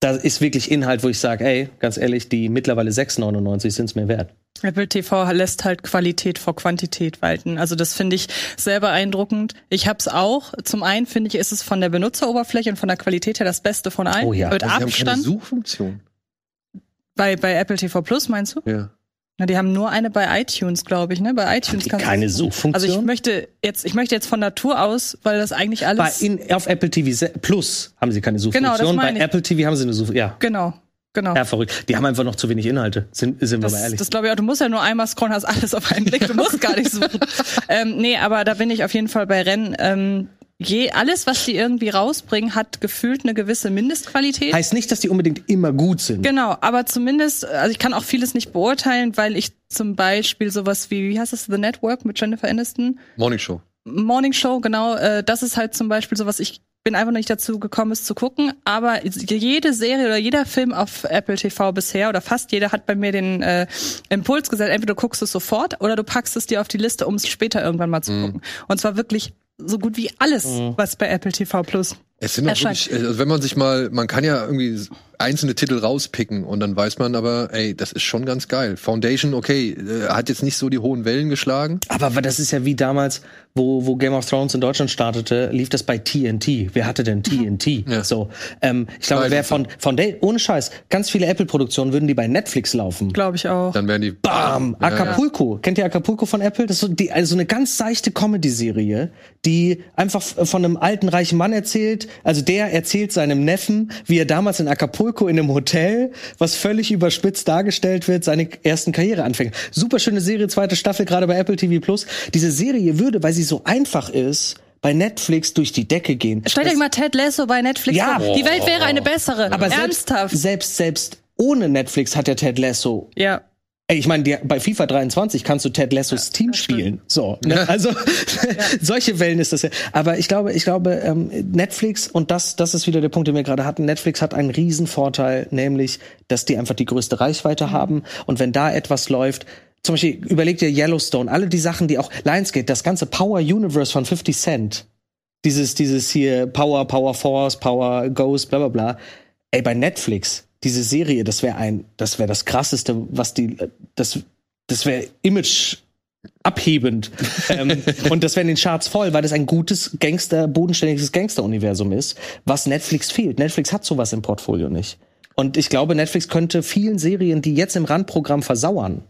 da ist wirklich Inhalt, wo ich sage, ey, ganz ehrlich, die mittlerweile 6,99 sind es mir wert. Apple TV lässt halt Qualität vor Quantität walten. Also das finde ich sehr beeindruckend. Ich habe es auch. Zum einen finde ich, ist es von der Benutzeroberfläche und von der Qualität her das Beste von allen. Oh ja. Mit Also sie haben keine Abstand. Suchfunktion. Bei, bei Apple TV Plus meinst du? Ja. Na, die haben nur eine bei iTunes, glaube ich, ne? Bei iTunes kannst keine Suchfunktion. Also ich möchte jetzt, ich möchte jetzt von Natur aus, weil das eigentlich Bei alles. in, auf Apple TV Plus haben sie keine Suchfunktion. Genau, das meine Bei ich. Apple TV haben sie eine Suchfunktion. Ja. genau, genau. ja, verrückt. Die haben einfach noch zu wenig Inhalte. Sind, sind wir Das, mal ehrlich. das glaube ich auch. Du musst ja nur einmal scrollen, hast alles auf einen Blick. Du musst gar nicht suchen. <laughs> ähm, nee, aber da bin ich auf jeden Fall bei Rennen. Ähm, je, alles, was die irgendwie rausbringen, hat gefühlt eine gewisse Mindestqualität. heißt nicht, dass die unbedingt immer gut sind. Genau, aber zumindest, also ich kann auch vieles nicht beurteilen, weil ich zum Beispiel sowas wie, wie heißt das, The Network mit Jennifer Aniston? Morning Show. Morning Show, genau, äh, das ist halt zum Beispiel sowas, ich bin einfach noch nicht dazu gekommen, es zu gucken, aber jede Serie oder jeder Film auf Apple TV bisher oder fast jeder hat bei mir den äh, Impuls gesetzt, entweder du guckst es sofort oder du packst es dir auf die Liste, um es später irgendwann mal zu gucken. Und zwar wirklich so gut wie alles, was bei Apple TV Plus Es sind auch Erscheint. wirklich, also wenn man sich mal, man kann ja irgendwie einzelne Titel rauspicken und dann weiß man aber, ey, das ist schon ganz geil. Foundation, okay, äh, hat jetzt nicht so die hohen Wellen geschlagen. Aber das ist ja wie damals, wo, wo Game of Thrones in Deutschland startete, lief das bei TNT. Wer hatte denn TNT? <laughs> Ja. So, ähm, ich glaube, wer von, von der, ohne Scheiß, ganz viele Apple-Produktionen würden die bei Netflix laufen. glaube ich auch. Dann werden die Bam! Ja, Acapulco. Kennt ihr Acapulco von Apple? Das ist so, die, also eine ganz seichte Comedy-Serie, die einfach von einem alten reichen Mann erzählt. Also der erzählt seinem Neffen, wie er damals in Acapulco in einem Hotel, was völlig überspitzt dargestellt wird, seine ersten Karriereanfänge. Super schöne Serie, zweite Staffel, gerade bei Apple TV Plus. Diese Serie würde, weil sie so einfach ist, bei Netflix durch die Decke gehen. Stellt euch mal Ted Lasso bei Netflix Ja. vor. Die Welt wäre eine bessere. Aber selbst, Ernsthaft. selbst, selbst ohne Netflix hat der Ted Lasso ja. Ey, ich meine, bei FIFA 23 kannst du Ted Lassos Team spielen. So, <laughs> ne? also <laughs> solche Wellen ist das ja. Aber ich glaube, ich glaube, ähm, Netflix und das, das ist wieder der Punkt, den wir gerade hatten. Netflix hat einen riesen Vorteil, nämlich, dass die einfach die größte Reichweite haben. Und wenn da etwas läuft, zum Beispiel überleg dir Yellowstone, alle die Sachen, die auch Lionsgate, das ganze Power Universe von 50 Cent, dieses, dieses hier Power, Power Force, Power Ghost, bla bla bla. Ey, bei Netflix, diese Serie, das wäre ein, das wäre das krasseste, was die, das, das wäre Image abhebend. <laughs> ähm, und das wäre in den Charts voll, weil das ein gutes Gangster, bodenständiges Gangster-Universum ist, was Netflix fehlt. Netflix hat sowas im Portfolio nicht. Und ich glaube, Netflix könnte vielen Serien, die jetzt im Randprogramm versauern,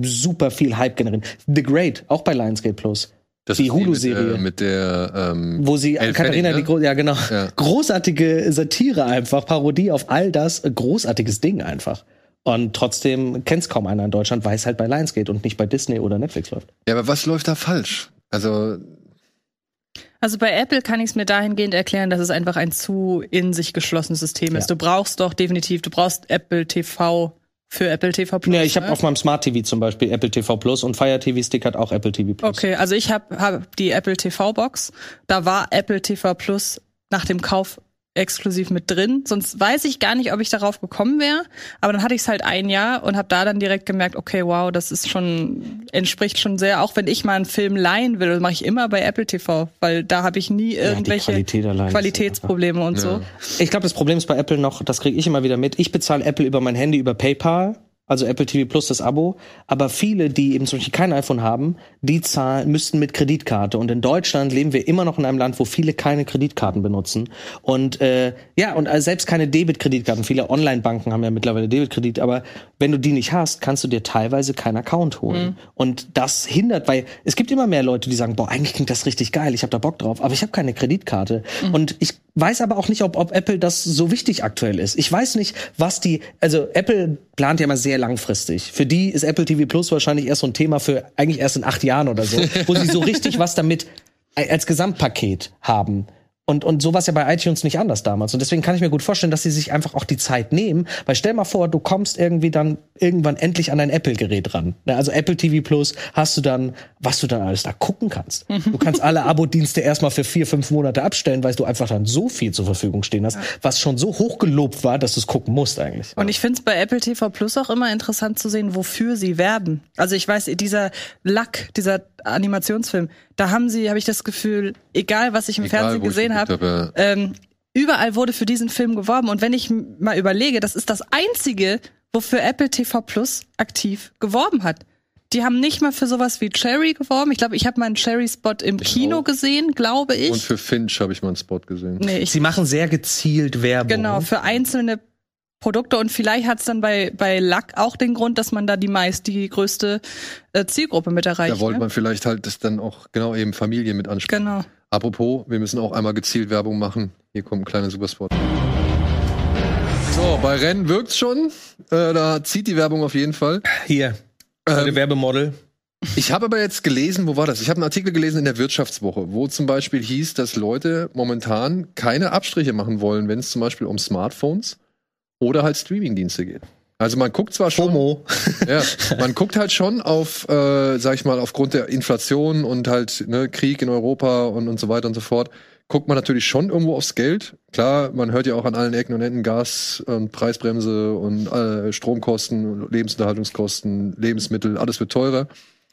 super viel Hype generieren. The Great, auch bei Lionsgate Plus. Das die ist Hulu-Serie. Mit, der- mit der, ähm, Wo sie Elle Katharina, Fanning, die Gro ja genau, Ja. großartige Satire einfach, Parodie auf all das, äh, großartiges Ding einfach. Und trotzdem kennt's kaum einer in Deutschland, weil es halt bei Lionsgate und nicht bei Disney oder Netflix läuft. Ja, aber was läuft da falsch? Also, Also bei Apple kann ich es mir dahingehend erklären, dass es einfach ein zu in sich geschlossenes System ist. Ja. Du brauchst doch definitiv, du brauchst Apple TV für Apple TV Plus. Ja, ich habe ne? auf meinem Smart TV zum Beispiel Apple TV Plus und Fire TV Stick hat auch Apple TV Plus. Okay, also ich habe hab die Apple TV Box. Da war Apple TV Plus nach dem Kauf exklusiv mit drin. Sonst weiß ich gar nicht, ob ich darauf gekommen wäre. Aber dann hatte ich es halt ein Jahr und habe da dann direkt gemerkt, okay, wow, das ist schon entspricht schon sehr. Auch wenn ich mal einen Film leihen will, das mache ich immer bei Apple TV, weil da habe ich nie irgendwelche Qualität allein ist Qualitätsprobleme und so. Ich glaube, das Problem ist bei Apple noch, das kriege ich immer wieder mit. Ich bezahle Apple über mein Handy, über PayPal, also Apple TV Plus das Abo. Aber viele, die eben zum Beispiel kein iPhone haben, die zahlen, müssten mit Kreditkarte. Und in Deutschland leben wir immer noch in einem Land, wo viele keine Kreditkarten benutzen. Und äh, ja, und also selbst keine Debit-Kreditkarten. Viele Online-Banken haben ja mittlerweile Debitkredit, aber wenn du die nicht hast, kannst du dir teilweise keinen Account holen. Und das hindert, weil es gibt immer mehr Leute, die sagen, boah, eigentlich klingt das richtig geil, ich habe da Bock drauf, aber ich habe keine Kreditkarte. Und ich weiß aber auch nicht, ob, ob Apple das so wichtig aktuell ist. Ich weiß nicht, was die, also Apple plant ja mal sehr langfristig. Für die ist Apple TV Plus wahrscheinlich erst so ein Thema für eigentlich erst in acht Jahren oder so, wo sie so richtig was damit als Gesamtpaket haben. Und, und so war es ja bei iTunes nicht anders damals. Und deswegen kann ich mir gut vorstellen, dass sie sich einfach auch die Zeit nehmen. Weil stell mal vor, du kommst irgendwie dann irgendwann endlich an dein Apple-Gerät ran. Ne, Also Apple TV Plus hast du dann, was du dann alles da gucken kannst. Du kannst alle Abo-Dienste erstmal für vier, fünf Monate abstellen, weil du einfach dann so viel zur Verfügung stehen hast, was schon so hochgelobt war, dass du es gucken musst eigentlich. Und ich finde es bei Apple TV Plus auch immer interessant zu sehen, wofür sie werben. Also ich weiß, dieser Lack, dieser Animationsfilm, da haben sie, habe ich das Gefühl, egal was ich im Egal, Fernsehen ich gesehen habe, ähm, überall wurde für diesen Film geworben. Und wenn ich mal überlege, das ist das einzige, wofür Apple TV Plus aktiv geworben hat. Die haben nicht mal für sowas wie Cherry geworben. Ich glaube, ich habe mal einen Cherry-Spot im Kino auch. gesehen, glaube ich. Und für Finch habe ich mal einen Spot gesehen. nee, ich Sie machen sehr gezielt Werbung. Genau, für einzelne Produkte und vielleicht hat es dann bei, bei Lack auch den Grund, dass man da die meist, die größte äh, Zielgruppe mit erreicht. Da wollte ne? man vielleicht halt das dann auch genau eben Familie mit ansprechen. Genau. Apropos, wir müssen auch einmal gezielt Werbung machen. Hier kommt ein kleiner Superspot. So, bei Rennen wirkt's schon. Äh, da zieht die Werbung auf jeden Fall. Hier, Ähm, Werbemodel. Ich habe aber jetzt gelesen, wo war das? Ich habe einen Artikel gelesen in der Wirtschaftswoche, wo zum Beispiel hieß, dass Leute momentan keine Abstriche machen wollen, wenn es zum Beispiel um Smartphones oder halt Streamingdienste geht. Also man guckt zwar schon, ja, man guckt halt schon auf, äh, sag ich mal, aufgrund der Inflation und halt ne, Krieg in Europa und, und so weiter und so fort, guckt man natürlich schon irgendwo aufs Geld. Klar, man hört ja auch an allen Ecken und Enden Gas und Preisbremse und äh, Stromkosten, Lebensunterhaltungskosten, Lebensmittel, alles wird teurer.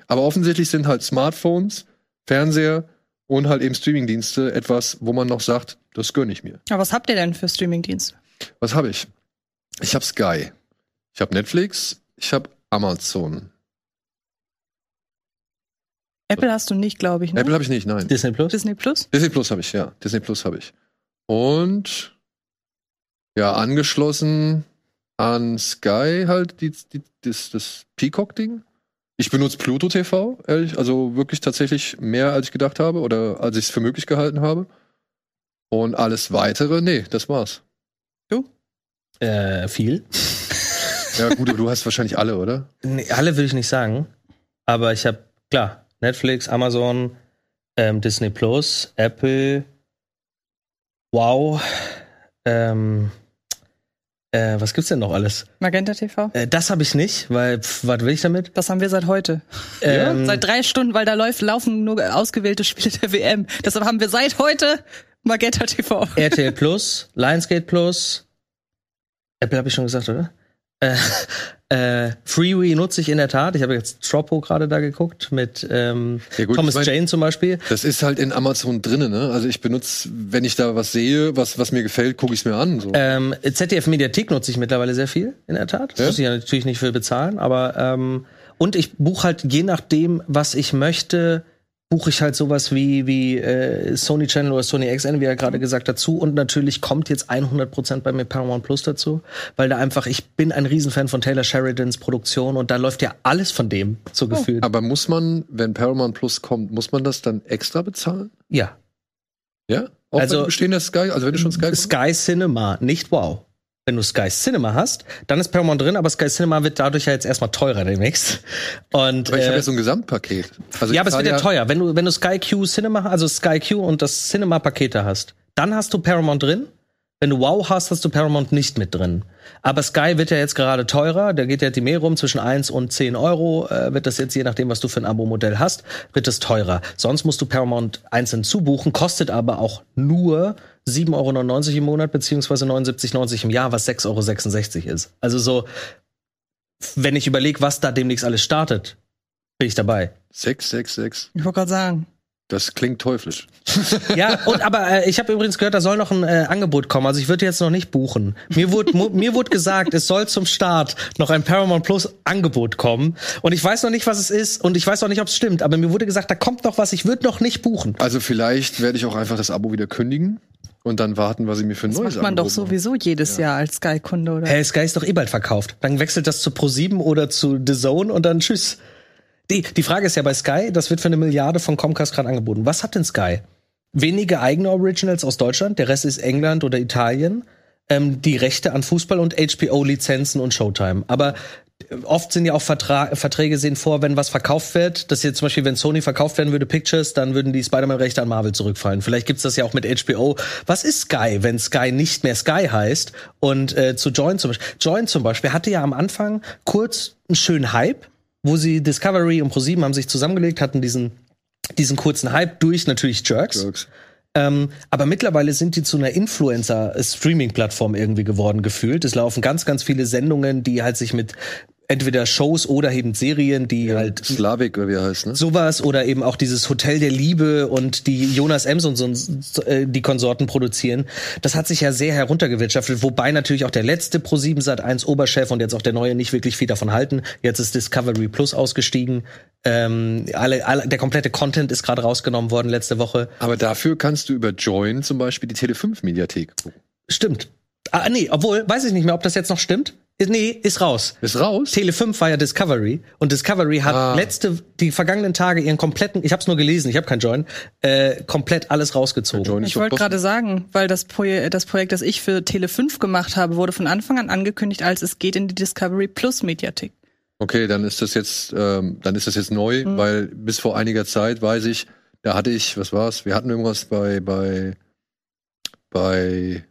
Aber offensichtlich sind halt Smartphones, Fernseher und halt eben Streamingdienste etwas, wo man noch sagt, das gönne ich mir. Aber was habt ihr denn für Streamingdienste? Was habe ich? Ich habe Sky. Ich habe Netflix. Ich habe Amazon. Apple hast du nicht, glaube ich, ne? Apple habe ich nicht, nein. Disney Plus. Disney Plus? Disney Plus habe ich, ja. Disney Plus habe ich. Und ja, angeschlossen an Sky halt die, die, das, das Peacock-Ding. Ich benutze Pluto TV, ehrlich, also wirklich tatsächlich mehr, als ich gedacht habe oder als ich es für möglich gehalten habe. Und alles weitere, nee, das war's. Äh, viel. Ja, gut, aber du hast wahrscheinlich alle, oder? Nee, alle will ich nicht sagen. Aber ich habe, klar, Netflix, Amazon, ähm, Disney Plus, Apple, Wow, ähm, äh, was gibt's denn noch alles? Magenta TV? Äh, das habe ich nicht, weil, pf, was will ich damit? Das haben wir seit heute. Ähm, Seit drei Stunden, weil da läuft, laufen nur ausgewählte Spiele der WM. Deshalb haben wir seit heute Magenta TV. RTL Plus, Lionsgate Plus, Apple habe ich schon gesagt, oder? Äh, <laughs> äh, Freeway nutze ich in der Tat. Ich habe jetzt Troppo gerade da geguckt mit ähm, Ja, gut, Thomas ich mein- Jane zum Beispiel. Das ist halt in Amazon drinnen, ne? Also ich benutze, wenn ich da was sehe, was, was mir gefällt, gucke ich es mir an. So. Ähm, ZDF Mediathek nutze ich mittlerweile sehr viel, in der Tat. Das Ja? muss ich ja natürlich nicht für bezahlen, aber ähm, und ich buche halt je nachdem, was ich möchte, buche ich halt sowas wie wie äh, Sony Channel oder Sony XN, wie er gerade gesagt dazu. Und natürlich kommt jetzt 100% bei mir Paramount Plus dazu, weil da einfach ich bin ein Riesenfan von Taylor Sheridans Produktion und da läuft ja alles von dem so gefühlt. Aber muss man, wenn Paramount Plus kommt, muss man das dann extra bezahlen? Ja, Ja? Auch Also- wenn bestehender Sky, also wenn du schon Sky Sky Cinema, nicht Wow. Wenn du Sky Cinema hast, dann ist Paramount drin, aber Sky Cinema wird dadurch ja jetzt erstmal teurer demnächst. Und Aber ich habe äh, ja so ein Gesamtpaket. Also ja, aber es wird zahl ja teuer. Wenn du, wenn du Sky Q Cinema, also Sky Q und das Cinema-Pakete hast, dann hast du Paramount drin. Wenn du Wow hast, hast du Paramount nicht mit drin. Aber Sky wird ja jetzt gerade teurer. Da geht ja die Mehr rum. Zwischen 1 und 10 Euro äh, wird das jetzt, je nachdem, was du für ein Abo-Modell hast, wird es teurer. Sonst musst du Paramount einzeln zubuchen, kostet aber auch nur 7,99 Euro im Monat, beziehungsweise 79,90 im Jahr, was 6,66 Euro ist. Also so, wenn ich überlege, was da demnächst alles startet, bin ich dabei. 666. Ich wollte gerade sagen. Das klingt teuflisch. Ja, und aber äh, ich habe übrigens gehört, da soll noch ein äh, Angebot kommen. Also ich würde jetzt noch nicht buchen. Mir wurde mir wurde gesagt, es soll zum Start noch ein Paramount Plus Angebot kommen und ich weiß noch nicht, was es ist und ich weiß auch nicht, ob es stimmt, aber mir wurde gesagt, da kommt noch was, ich würde noch nicht buchen. Also vielleicht werde ich auch einfach das Abo wieder kündigen und dann warten, was ich mir für ein Das neues macht man doch sowieso jedes Jahr als Sky-Kunde, oder? Hey, Sky ist doch eh bald verkauft. Dann wechselt das zu Pro7 oder zu The Zone und dann tschüss. Die, die Frage ist ja bei Sky, das wird für eine Milliarde von Comcast gerade angeboten. Was hat denn Sky? Wenige eigene Originals aus Deutschland, der Rest ist England oder Italien. Ähm, die Rechte an Fußball und HBO-Lizenzen und Showtime. Aber oft sind ja auch Vertra Verträge sehen vor, wenn was verkauft wird, dass jetzt zum Beispiel, wenn Sony verkauft werden würde, Pictures, dann würden die Spider-Man-Rechte an Marvel zurückfallen. Vielleicht gibt's das ja auch mit HBO. Was ist Sky, wenn Sky nicht mehr Sky heißt? Und äh, zu Join zum Beispiel. Join zum Beispiel hatte ja am Anfang kurz einen schönen Hype, wo sie Discovery und ProSieben haben sich zusammengelegt, hatten diesen diesen kurzen Hype durch natürlich Jerks. Jerks. Ähm, aber mittlerweile sind die zu einer Influencer-Streaming-Plattform irgendwie geworden gefühlt. Es laufen ganz, ganz viele Sendungen, die halt sich mit entweder Shows oder eben Serien, die halt Slavik, oder wie er heißt, ne? sowas oder eben auch dieses Hotel der Liebe und die Jonas Ems und so äh, die Konsorten produzieren. Das hat sich ja sehr heruntergewirtschaftet, wobei natürlich auch der letzte Pro7 Sat 1 Oberchef und jetzt auch der neue nicht wirklich viel davon halten. Jetzt ist Discovery Plus ausgestiegen. Ähm, alle, alle, der komplette Content ist gerade rausgenommen worden letzte Woche. Aber dafür kannst du über Join zum Beispiel die Tele5-Mediathek gucken. Stimmt. Ah, nee, obwohl, weiß ich nicht mehr, ob das jetzt noch stimmt. Ist- Nee, ist raus. Ist raus? Tele 5 war ja Discovery und Discovery hat Ah. letzte die vergangenen Tage ihren kompletten, ich habe es nur gelesen, ich habe kein Join, äh, komplett alles rausgezogen. Join ist Ich wollte gerade sagen, weil das, Proje das Projekt, das ich für Tele5 gemacht habe, wurde von Anfang an angekündigt, als es geht in die Discovery Plus Mediathek. Okay, dann ist das jetzt, ähm, dann ist das jetzt neu, Mhm. weil bis vor einiger Zeit weiß ich, da hatte ich, was war's? Wir hatten irgendwas bei bei bei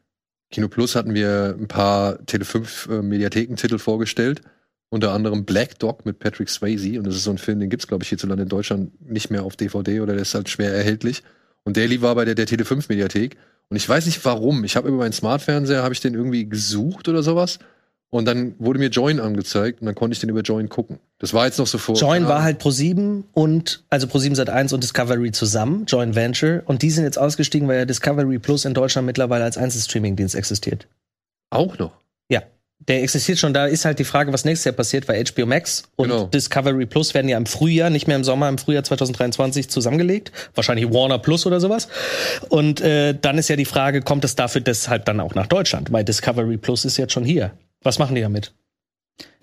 Kino Plus hatten wir ein paar Tele5 äh, Mediathekentitel vorgestellt, unter anderem Black Dog mit Patrick Swayze und das ist so ein Film, den gibt's glaube ich hierzulande in Deutschland nicht mehr auf DVD oder der ist halt schwer erhältlich. Und lief war bei der, der Tele5 Mediathek und ich weiß nicht warum. Ich habe über meinen Smartfernseher habe ich den irgendwie gesucht oder sowas. Und dann wurde mir Join angezeigt und dann konnte ich den über Join gucken. Das war jetzt noch so vor. Join war halt Pro7 und also Pro7 Sat 1 und Discovery zusammen, Joint Venture und die sind jetzt ausgestiegen, weil ja Discovery Plus in Deutschland mittlerweile als Einzelstreaming-Dienst existiert. auch noch. Ja, der existiert schon. Da ist halt die Frage, was nächstes Jahr passiert, weil HBO Max und Genau. Discovery Plus werden ja im Frühjahr, nicht mehr im Sommer, im Frühjahr 2023 zusammengelegt. Wahrscheinlich Warner Plus oder sowas. Und äh, dann ist ja die Frage, kommt es dafür deshalb dann auch nach Deutschland? Weil Discovery Plus ist jetzt schon hier. Was machen die damit?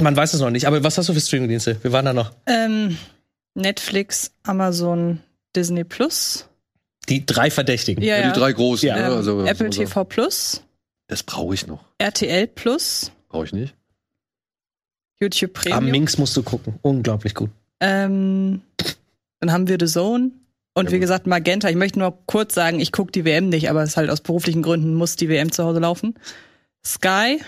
Man weiß es noch nicht. Aber was hast du für Streamingdienste? Wir waren da noch. Ähm, Netflix, Amazon, Disney Plus, Die drei Verdächtigen. ja, Ja, die drei großen. Ja. ne? ähm, also, Apple also, TV Plus, Das brauche ich noch. RTL Plus, Brauche ich nicht. YouTube Am Premium. Minx musst du gucken. Unglaublich gut. Ähm, dann haben wir The Zone. Und Ja, wie gut. gesagt, Magenta. Ich möchte nur kurz sagen, ich gucke die WM nicht, aber es ist halt aus beruflichen Gründen muss die WM zu Hause laufen. Sky.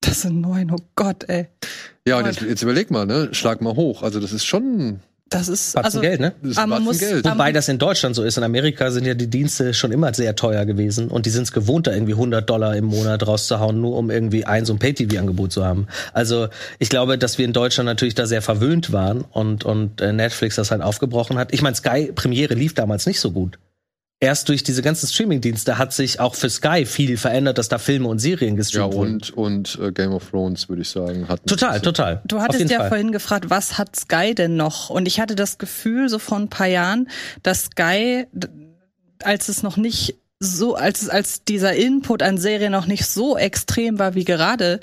Das sind neun, oh Gott, ey. Ja, und jetzt, jetzt überleg mal, ne? Schlag mal hoch. Also das ist schon Das ist Batzen also Geld, ne? das ist Aber man muss- Geld. Wobei das in Deutschland so ist. In Amerika sind ja die Dienste schon immer sehr teuer gewesen und die sind es gewohnt, da irgendwie 100 Dollar im Monat rauszuhauen, nur um irgendwie ein so ein Pay-TV-Angebot zu haben. Also ich glaube, dass wir in Deutschland natürlich da sehr verwöhnt waren und, und äh, Netflix das halt aufgebrochen hat. Ich meine, Sky Premiere lief damals nicht so gut. Erst durch diese ganzen Streaming-Dienste hat sich auch für Sky viel verändert, dass da Filme und Serien ja, gestreamt wurden. und, und äh, Game of Thrones, würde ich sagen, hat Total, total. Du hattest ja Fall. vorhin gefragt, was hat Sky denn noch? Und ich hatte das Gefühl, so vor ein paar Jahren, dass Sky, als es noch nicht so, als, als dieser Input an Serien noch nicht so extrem war wie gerade,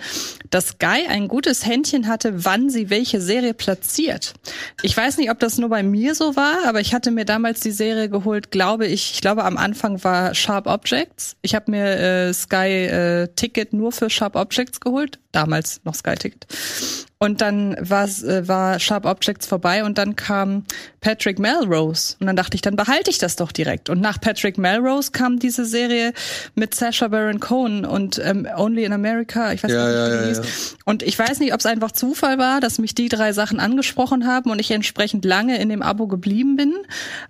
dass Sky ein gutes Händchen hatte, wann sie welche Serie platziert. Ich weiß nicht, ob das nur bei mir so war, aber ich hatte mir damals die Serie geholt, glaube ich, ich glaube am Anfang war Sharp Objects. Ich habe mir äh, Sky äh, Ticket nur für Sharp Objects geholt, damals noch Sky Ticket. Und dann war's, äh, war Sharp Objects vorbei und dann kam Patrick Melrose. Und dann dachte ich, dann behalte ich das doch direkt. Und nach Patrick Melrose kam diese Serie mit Sacha Baron Cohen und ähm, Only in America. Ich weiß Ja, nicht, ja, wie die ja, hieß. ja. Und ich weiß nicht, ob es einfach Zufall war, dass mich die drei Sachen angesprochen haben und ich entsprechend lange in dem Abo geblieben bin.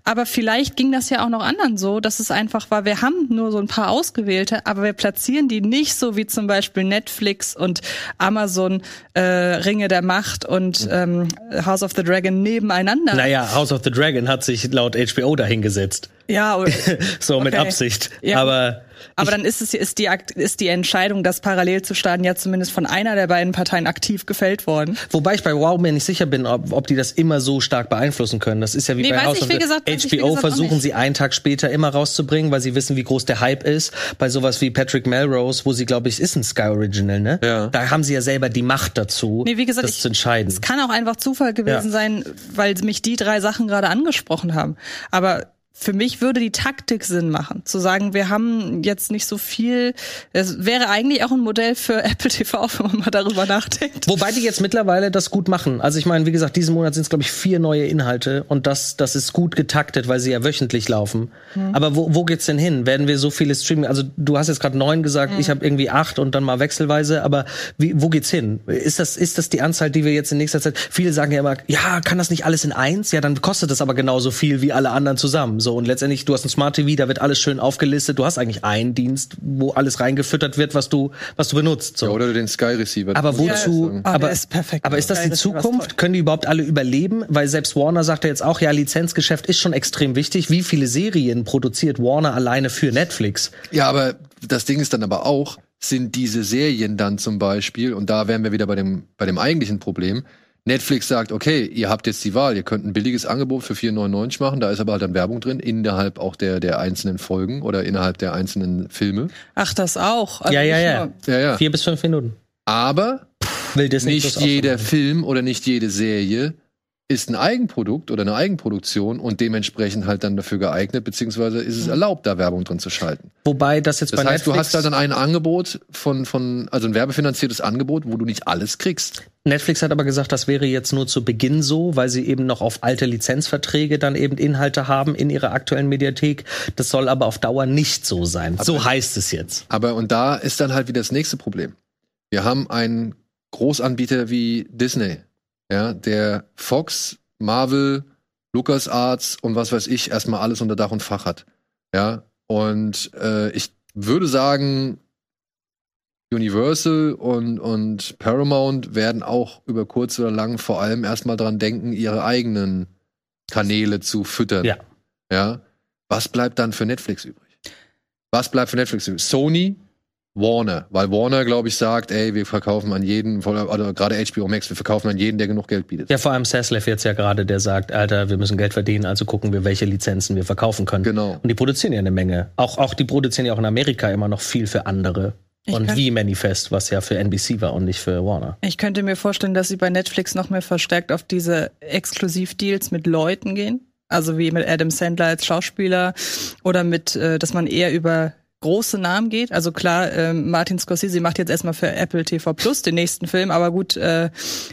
Aber vielleicht ging das ja auch noch anderen so, dass es einfach war, wir haben nur so ein paar ausgewählte, aber wir platzieren die nicht so wie zum Beispiel Netflix und Amazon äh, Ringe der Macht und ähm, House of the Dragon nebeneinander. Naja, House of the Dragon hat sich laut HBO dahingesetzt. Ja, und- <laughs> So mit Okay. Absicht. Ja. Aber aber dann ist es ist die ist die Entscheidung, das parallel zu starten, ja zumindest von einer der beiden Parteien aktiv gefällt worden. Wobei ich bei Wow mir nicht sicher bin, ob, ob die das immer so stark beeinflussen können. Das ist ja wie Nee, bei House ich, of wie gesagt, ich, HBO gesagt, versuchen sie einen Tag später immer rauszubringen, weil sie wissen, wie groß der Hype ist. Bei sowas wie Patrick Melrose, wo sie, glaube ich, ist ein Sky Original, ne? Ja. Da haben sie ja selber die Macht dazu, Nee, wie gesagt, das ich- zu entscheiden. Es kann auch einfach Zufall gewesen Ja. sein, weil mich die drei Sachen gerade angesprochen haben. Aber für mich würde die Taktik Sinn machen, zu sagen, wir haben jetzt nicht so viel. Es wäre eigentlich auch ein Modell für <laughs> Apple TV, wenn man mal darüber nachdenkt. Wobei die jetzt mittlerweile das gut machen. Also ich meine, wie gesagt, diesen Monat sind es, glaube ich, vier neue Inhalte und das, das ist gut getaktet, weil sie ja wöchentlich laufen. Aber wo, wo geht's denn hin? Werden wir so viele Streaming? Also du hast jetzt gerade neun gesagt, ich habe irgendwie acht und dann mal wechselweise, aber wie, wo geht's hin? Ist das, ist das die Anzahl, die wir jetzt in nächster Zeit? Viele sagen ja immer, ja, kann das nicht alles in eins? Ja, dann kostet das aber genauso viel wie alle anderen zusammen. So und letztendlich, du hast ein Smart TV, da wird alles schön aufgelistet. Du hast eigentlich einen Dienst, wo alles reingefüttert wird, was du, was du benutzt. So. Ja, oder den Sky Receiver. Aber wozu- sagen. Aber, ist perfekt. Aber ist das die Zukunft? Können die überhaupt alle überleben? Weil selbst Warner sagt ja jetzt auch, ja, Lizenzgeschäft ist schon extrem wichtig. Wie viele Serien produziert Warner alleine für Netflix? Ja, aber das Ding ist dann aber auch, sind diese Serien dann zum Beispiel, und da wären wir wieder bei dem, bei dem eigentlichen Problem, Netflix sagt, okay, ihr habt jetzt die Wahl, ihr könnt ein billiges Angebot für 4,99 machen, da ist aber halt dann Werbung drin, innerhalb auch der, der einzelnen Folgen oder innerhalb der einzelnen Filme. Ach, das auch. Also Ja, ja, ja. Ja, ja. Vier bis fünf Minuten. Aber Will Disney nicht jeder. Film oder nicht jede Serie ist ein Eigenprodukt oder eine Eigenproduktion und dementsprechend halt dann dafür geeignet, beziehungsweise ist es erlaubt, da Werbung drin zu schalten. Wobei das jetzt Das bei heißt, du Netflix, hast halt dann ein Angebot von, von, also ein werbefinanziertes Angebot, wo du nicht alles kriegst. Netflix hat aber gesagt, das wäre jetzt nur zu Beginn so, weil sie eben noch auf alte Lizenzverträge dann eben Inhalte haben in ihrer aktuellen Mediathek. Das soll aber auf Dauer nicht so sein. so heißt es jetzt. Aber und da ist dann halt wieder das nächste Problem. Wir haben einen Großanbieter wie Disney, ja, der Fox, Marvel, LucasArts und was weiß ich erstmal alles unter Dach und Fach hat. Ja, und äh, ich würde sagen, Universal und, und Paramount werden auch über kurz oder lang vor allem erstmal dran denken, ihre eigenen Kanäle zu füttern. Ja. Ja. Was bleibt dann für Netflix übrig? Was bleibt für Netflix übrig? Sony, Warner, weil Warner, glaube ich, sagt, ey, wir verkaufen an jeden, oder gerade HBO Max, wir verkaufen an jeden, der genug Geld bietet. Ja, vor allem Saslev jetzt ja gerade, der sagt, Alter, wir müssen Geld verdienen, also gucken wir, welche Lizenzen wir verkaufen können. Genau. Und die produzieren ja eine Menge. Auch, auch die produzieren ja auch in Amerika immer noch viel für andere. Ich und wie Manifest, was ja für NBC war und nicht für Warner. Ich könnte mir vorstellen, dass sie bei Netflix noch mehr verstärkt auf diese Exklusivdeals mit Leuten gehen. Also wie mit Adam Sandler als Schauspieler oder mit, äh, dass man eher über große Namen geht. Also klar, ähm, Martin Scorsese macht jetzt erstmal für Apple TV Plus den nächsten Film, aber gut, äh,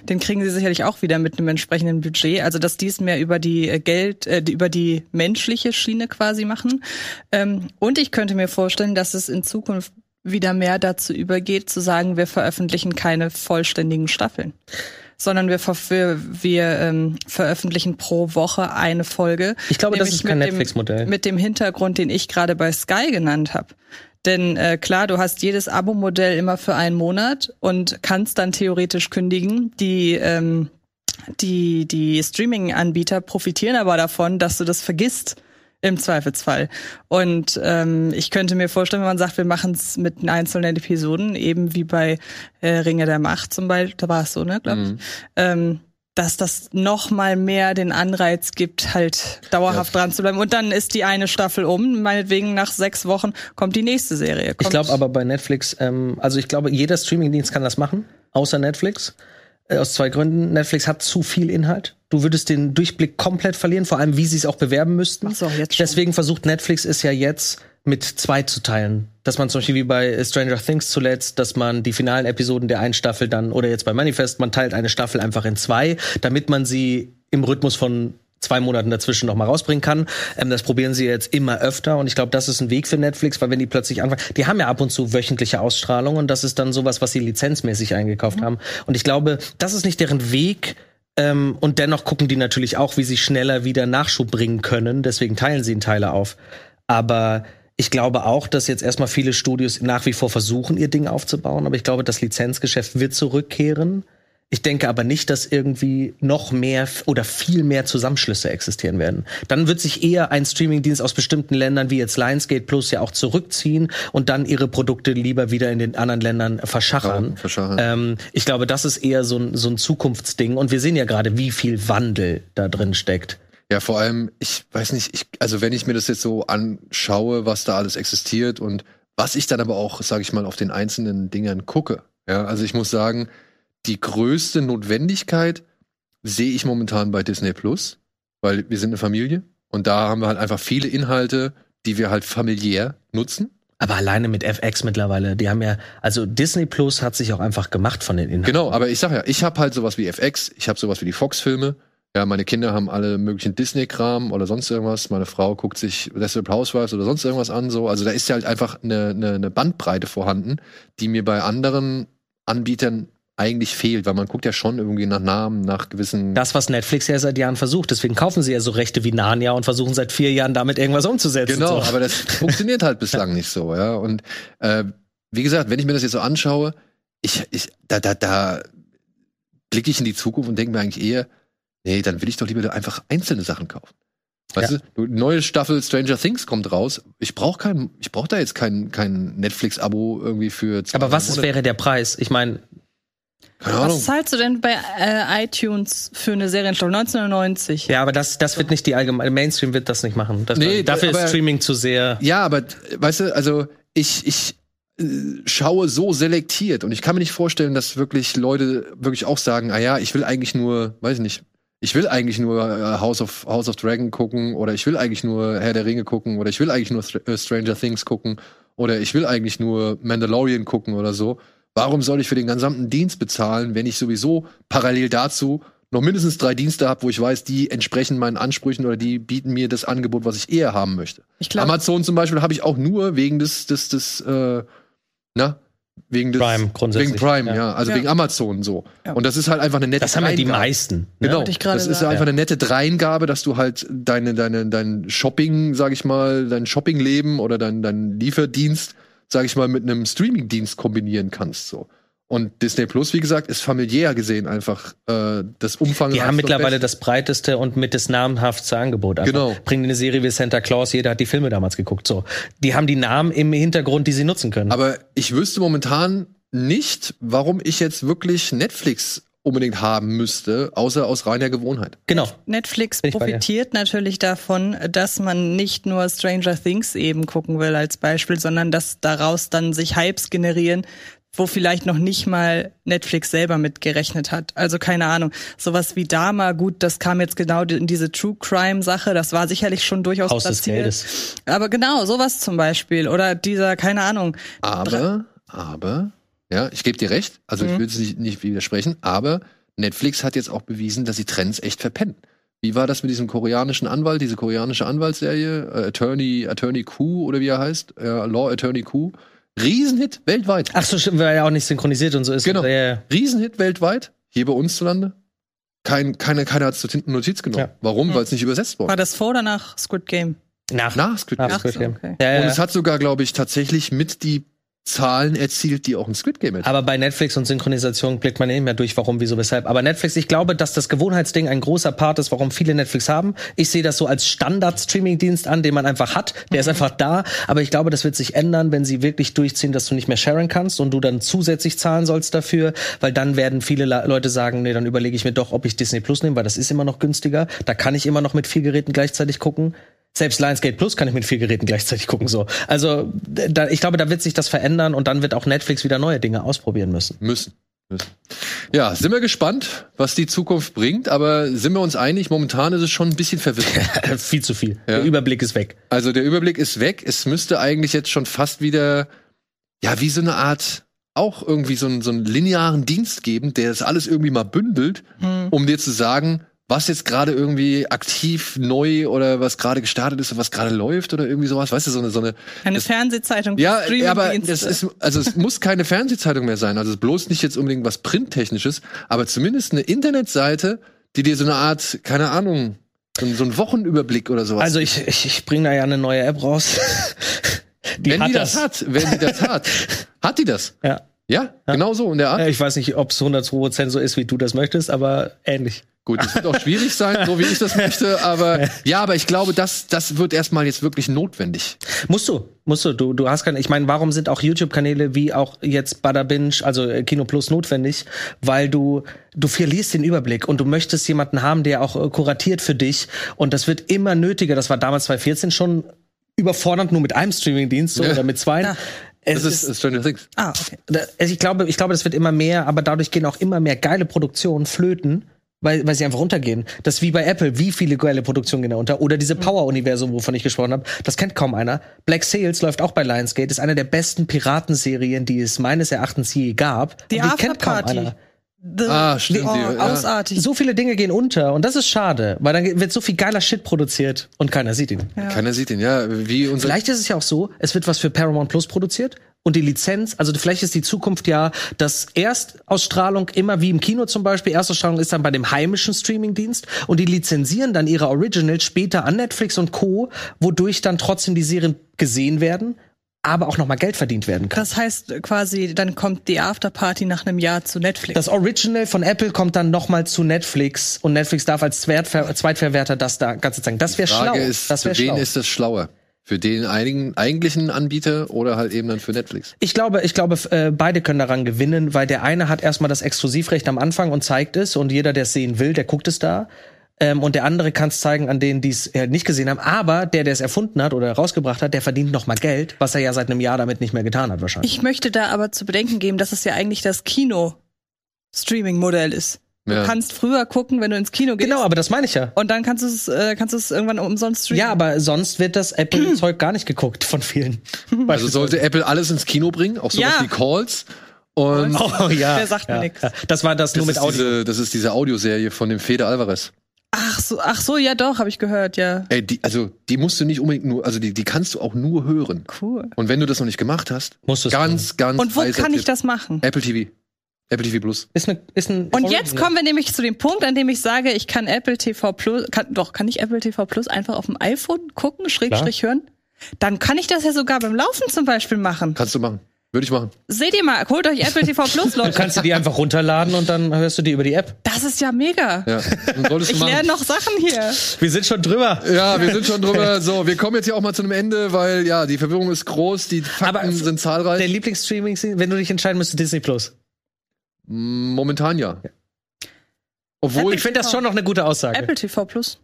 den kriegen sie sicherlich auch wieder mit einem entsprechenden Budget. Also dass die es mehr über die äh, Geld, äh, über die menschliche Schiene quasi machen. Ähm, und ich könnte mir vorstellen, dass es in Zukunft wieder mehr dazu übergeht, zu sagen, wir veröffentlichen keine vollständigen Staffeln, sondern wir, wir, wir ähm, veröffentlichen pro Woche eine Folge. Ich glaube, das ist kein Netflix-Modell. Mit dem Hintergrund, den ich gerade bei Sky genannt habe. Denn äh, klar, du hast jedes Abo-Modell immer für einen Monat und kannst dann theoretisch kündigen. Die ähm, die, die Streaming-Anbieter profitieren aber davon, dass du das vergisst im Zweifelsfall. Und ähm, ich könnte mir vorstellen, wenn man sagt, wir machen es mit einzelnen Episoden, eben wie bei äh, Ringe der Macht zum Beispiel, da war es so, ne, glaube ich, ähm, dass das noch mal mehr den Anreiz gibt, halt dauerhaft dran zu bleiben. Und dann ist die eine Staffel um, meinetwegen nach sechs Wochen kommt die nächste Serie. Ich Kommt- glaube aber bei Netflix, ähm, also ich glaube, jeder Streamingdienst kann das machen, außer Netflix. Äh, aus zwei Gründen. Netflix hat zu viel Inhalt. Du würdest den Durchblick komplett verlieren, vor allem wie sie es auch bewerben müssten. Mach's auch jetzt schon. Deswegen versucht Netflix es ja jetzt mit zwei zu teilen. Dass man zum Beispiel wie bei Stranger Things zuletzt, dass man die finalen Episoden der einen Staffel dann, oder jetzt bei Manifest, man teilt eine Staffel einfach in zwei, damit man sie im Rhythmus von zwei Monaten dazwischen noch mal rausbringen kann. Ähm, das probieren sie jetzt immer öfter und ich glaube, das ist ein Weg für Netflix, weil wenn die plötzlich anfangen, die haben ja ab und zu wöchentliche Ausstrahlung und das ist dann sowas, was sie lizenzmäßig eingekauft haben. Und ich glaube, das ist nicht deren Weg. Ähm, und dennoch gucken die natürlich auch, wie sie schneller wieder Nachschub bringen können. Deswegen teilen sie in Teile auf. Aber ich glaube auch, dass jetzt erstmal viele Studios nach wie vor versuchen, ihr Ding aufzubauen. Aber ich glaube, das Lizenzgeschäft wird zurückkehren. Ich denke aber nicht, dass irgendwie noch mehr oder viel mehr Zusammenschlüsse existieren werden. Dann wird sich eher ein Streamingdienst aus bestimmten Ländern wie jetzt Lionsgate Plus ja auch zurückziehen und dann ihre Produkte lieber wieder in den anderen Ländern verschachern. Ja, verschachern. Ähm, ich glaube, das ist eher so ein, so ein Zukunftsding. Und wir sehen ja gerade, wie viel Wandel da drin steckt. Ja, vor allem, ich weiß nicht, ich, also wenn ich mir das jetzt so anschaue, was da alles existiert und was ich dann aber auch, sage ich mal, auf den einzelnen Dingern gucke. Ja, also ich muss sagen, die größte Notwendigkeit sehe ich momentan bei Disney Plus, weil wir sind eine Familie und da haben wir halt einfach viele Inhalte, die wir halt familiär nutzen. Aber alleine mit FX mittlerweile, die haben ja, also Disney Plus hat sich auch einfach gemacht von den Inhalten. Genau, aber ich sag ja, ich habe halt sowas wie FX, ich habe sowas wie die Fox-Filme. Ja, meine Kinder haben alle möglichen Disney-Kram oder sonst irgendwas. Meine Frau guckt sich Desperate Housewives oder sonst irgendwas an. So, also da ist ja halt einfach eine, eine, eine Bandbreite vorhanden, die mir bei anderen Anbietern eigentlich fehlt, weil man guckt ja schon irgendwie nach Namen, nach gewissen. Das, was Netflix ja seit Jahren versucht. Deswegen kaufen sie ja so Rechte wie Narnia und versuchen seit vier Jahren damit irgendwas umzusetzen. Genau, so. aber das <laughs> funktioniert halt bislang nicht so, ja. Und äh, wie gesagt, wenn ich mir das jetzt so anschaue, ich, ich, da, da, da blicke ich in die Zukunft und denke mir eigentlich eher, nee, dann will ich doch lieber einfach einzelne Sachen kaufen. Weißt Ja. du, neue Staffel Stranger Things kommt raus. Ich brauche kein, ich brauche da jetzt kein, kein Netflix-Abo irgendwie für. zwei aber was Monate. wäre der Preis? Ich meine. Was zahlst du denn bei äh, iTunes für eine Serienstaffel? 1990. ja, aber das, das wird nicht die allgemeine Mainstream wird das nicht machen. Das, Nee, dafür aber- ist Streaming zu sehr. Ja, aber weißt du, also ich, ich äh, schaue so selektiert und ich kann mir nicht vorstellen, dass wirklich Leute wirklich auch sagen, ah ja, ich will eigentlich nur, weiß ich nicht, ich will eigentlich nur äh, House of House of Dragon gucken oder ich will eigentlich nur Herr der Ringe gucken oder ich will eigentlich nur Str- äh, Stranger Things gucken oder ich will eigentlich nur Mandalorian gucken oder so. Warum soll ich für den gesamten Dienst bezahlen, wenn ich sowieso parallel dazu noch mindestens drei Dienste habe, wo ich weiß, die entsprechen meinen Ansprüchen oder die bieten mir das Angebot, was ich eher haben möchte. Ich glaube, Amazon zum Beispiel habe ich auch nur wegen des, des, des, äh, na, wegen des Prime grundsätzlich, Wegen Prime, ja. ja. Also Ja. wegen Amazon so. Ja. Und das ist halt einfach eine nette Das haben ja die Dreingabe. meisten. Ne? Genau. Das ist sagen. einfach eine nette Dreingabe, dass du halt deine, deine, dein Shopping, sag ich mal, dein Shoppingleben oder dein, dein Lieferdienst, sag ich mal, mit einem Streamingdienst kombinieren kannst, so. Und Disney Plus, wie gesagt, ist familiär gesehen einfach äh, das Umfang. Die haben mittlerweile das breiteste und mit das namhafteste Angebot. Einfach Genau. Bringen eine Serie wie Santa Claus, jeder hat die Filme damals geguckt. So, die haben die Namen im Hintergrund, die sie nutzen können. Aber ich wüsste momentan nicht, warum ich jetzt wirklich Netflix unbedingt haben müsste, außer aus reiner Gewohnheit. genau. Netflix profitiert natürlich davon, dass man nicht nur Stranger Things eben gucken will als Beispiel, sondern dass daraus dann sich Hypes generieren, wo vielleicht noch nicht mal Netflix selber mitgerechnet hat. Also keine Ahnung, sowas wie Dama, gut, das kam jetzt genau in diese True Crime Sache, das war sicherlich schon durchaus Haus des. Geldes. Aber genau, sowas zum Beispiel oder dieser, keine Ahnung, Aber, aber, ja, ich gebe dir recht, also ich will es nicht, nicht widersprechen, aber Netflix hat jetzt auch bewiesen, dass sie Trends echt verpennen. Wie war das mit diesem koreanischen Anwalt, diese koreanische Anwaltsserie, äh, Attorney, Attorney Q oder wie er heißt, äh, Law Attorney Q? Riesenhit weltweit. Ach so, stimmt, weil er auch nicht synchronisiert und so ist. Genau. Ja. Riesenhit weltweit. Hier bei uns zu Lande. Kein, keine, keiner hat es zur Notiz genommen. Ja. Warum? Weil es nicht übersetzt war wurde. das vor oder nach Squid Game? Nach, Nach Squid Game. nach Squid Game. okay. Ja, Und ja. es hat sogar, glaube ich, tatsächlich mit die Zahlen erzielt, die auch ein Squid Game hat. Aber bei Netflix und Synchronisation blickt man nicht mehr durch, warum, wieso, weshalb. Aber Netflix, ich glaube, dass das Gewohnheitsding ein großer Part ist, warum viele Netflix haben. Ich sehe das so als Standard-Streaming-Dienst an, den man einfach hat. Der ist einfach da. Aber ich glaube, das wird sich ändern, wenn sie wirklich durchziehen, dass du nicht mehr sharen kannst und du dann zusätzlich zahlen sollst dafür. Weil dann werden viele Leute sagen, nee, dann überlege ich mir doch, ob ich Disney Plus nehme, weil das ist immer noch günstiger. Da kann ich immer noch mit vier Geräten gleichzeitig gucken. Selbst Lionsgate Plus kann ich mit vier Geräten gleichzeitig gucken. So, also da, ich glaube, da wird sich das verändern und dann wird auch Netflix wieder neue Dinge ausprobieren müssen. Müssen. müssen. Ja, sind wir gespannt, was die Zukunft bringt, aber sind wir uns einig, momentan ist es schon ein bisschen verwirrend. <laughs> viel zu viel. Ja. Der Überblick ist weg. Also der Überblick ist weg. Es müsste eigentlich jetzt schon fast wieder, ja, wie so eine Art, auch irgendwie so einen, so einen linearen Dienst geben, der das alles irgendwie mal bündelt, um dir zu sagen, was jetzt gerade irgendwie aktiv neu oder was gerade gestartet ist und was gerade läuft oder irgendwie sowas. Weißt du, so eine, so eine Eine Fernsehzeitung. für Ja, aber Streamingdienste. das ist, also es muss keine Fernsehzeitung mehr sein. Also es ist bloß nicht jetzt unbedingt was Printtechnisches, aber zumindest eine Internetseite, die dir so eine Art, keine Ahnung, so, ein- so einen Wochenüberblick oder sowas. Also ich, ich, ich bringe da ja eine neue App raus. <laughs> die wenn hat die das, hat, wenn die das hat, <laughs> hat die das. Ja. Ja, genau so in der Art. Ja, Ich weiß nicht, ob es 102% so ist, wie du das möchtest, aber ähnlich. Gut, es wird auch schwierig sein, so wie ich das möchte, aber <laughs> ja, aber ich glaube, das, das wird erstmal jetzt wirklich notwendig. Musst du, musst du. Du, du hast keine. Ich meine, warum sind auch YouTube-Kanäle wie auch jetzt Bada Binge, also äh, Kino Plus notwendig? Weil du du verlierst den Überblick und du möchtest jemanden haben, der auch äh, kuratiert für dich. Und das wird immer nötiger. Das war damals 2014 schon überfordernd, nur mit einem Streamingdienst so, Ja. oder mit zwei. Ja. Es Das ist, ist Stranger Things. ah, okay. Also ich glaube, ich glaube, das wird immer mehr, aber dadurch gehen auch immer mehr geile Produktionen flöten, weil, weil sie einfach runtergehen. Das ist wie bei Apple, wie viele geile Produktionen gehen da unter. Oder diese Power-Universum, wovon ich gesprochen habe, das kennt kaum einer. Black Sails läuft auch bei Lionsgate, ist eine der besten Piratenserien, die es meines Erachtens je gab. Die Und die kennt kaum einer. The, Ah, stimmt, Oh, die- ja. Ausartig. So viele Dinge gehen unter und das ist schade, weil dann wird so viel geiler Shit produziert und keiner sieht ihn. Keiner sieht ihn, ja, wie unser Vielleicht ist es ja auch so, es wird was für Paramount Plus produziert und die Lizenz, also vielleicht ist die Zukunft ja, dass Erstausstrahlung immer wie im Kino zum Beispiel, Erstausstrahlung ist dann bei dem heimischen Streamingdienst und die lizenzieren dann ihre Originals später an Netflix und Co., wodurch dann trotzdem die Serien gesehen werden, aber auch nochmal Geld verdient werden kann. Das heißt quasi, dann kommt die Afterparty nach einem Jahr zu Netflix. Das Original von Apple kommt dann nochmal zu Netflix und Netflix darf als Zweitver Zweitverwerter das da ganze zeigen. Das wäre schlau. Frage ist, das für wär wen schlau. ist das schlauer? Für den einigen, eigentlichen Anbieter oder halt eben dann für Netflix? Ich glaube, ich glaube, äh, beide können daran gewinnen, weil der eine hat erstmal das Exklusivrecht am Anfang und zeigt es und jeder, der es sehen will, der guckt es da. Ähm, und der andere kann es zeigen an denen, die es äh, nicht gesehen haben. Aber der, der es erfunden hat oder rausgebracht hat, der verdient noch mal Geld, was er ja seit einem Jahr damit nicht mehr getan hat wahrscheinlich. Ich möchte da aber zu bedenken geben, dass es ja eigentlich das Kino-Streaming-Modell ist. Du Ja. kannst früher gucken, wenn du ins Kino gehst. genau, aber das meine ich ja. Und dann kannst du es, äh, kannst du es irgendwann umsonst streamen. Ja, aber sonst wird das Apple-Zeug gar nicht geguckt von vielen. <laughs> Also sollte Apple alles ins Kino bringen, auch sowas Ja. wie Calls. Und Oh ja. Wer sagt mir ja, nix? ja. Das war das, das nur mit Audio. diese, das ist diese Audioserie von dem Fede Alvarez. Ach so, ach so, ja doch, habe ich gehört, ja. Ey, die, also die musst du nicht unbedingt nur, also die, die kannst du auch nur hören. Cool. Und wenn du das noch nicht gemacht hast, Musst du's ganz, ganz Und wo kann ich Tipp. das machen? Apple TV. Apple TV Plus. Ist, eine, ist ein Und jetzt kommen wir nämlich zu dem Punkt, an dem ich sage, ich kann Apple TV Plus, kann, doch, kann ich Apple TV Plus einfach auf dem iPhone gucken, Schrägstrich hören? Dann kann ich das ja sogar beim Laufen zum Beispiel machen. Kannst du machen. Würde ich machen. Seht ihr mal, holt euch Apple TV Plus, Du <laughs> Leute. kannst du die einfach runterladen und dann hörst du die über die App. Das ist ja mega. Ja. Du Ich lerne noch Sachen hier. Wir sind schon drüber. Ja, wir sind schon drüber. <laughs> So, wir kommen jetzt hier auch mal zu einem Ende, weil ja, die Verwirrung ist groß, die Fakten Aber sind Der zahlreich. Lieblingsstreaming, wenn du dich entscheiden müsstest, Disney Plus. Momentan ja. Obwohl, Ich finde das schon noch eine gute Aussage. Apple TV Plus.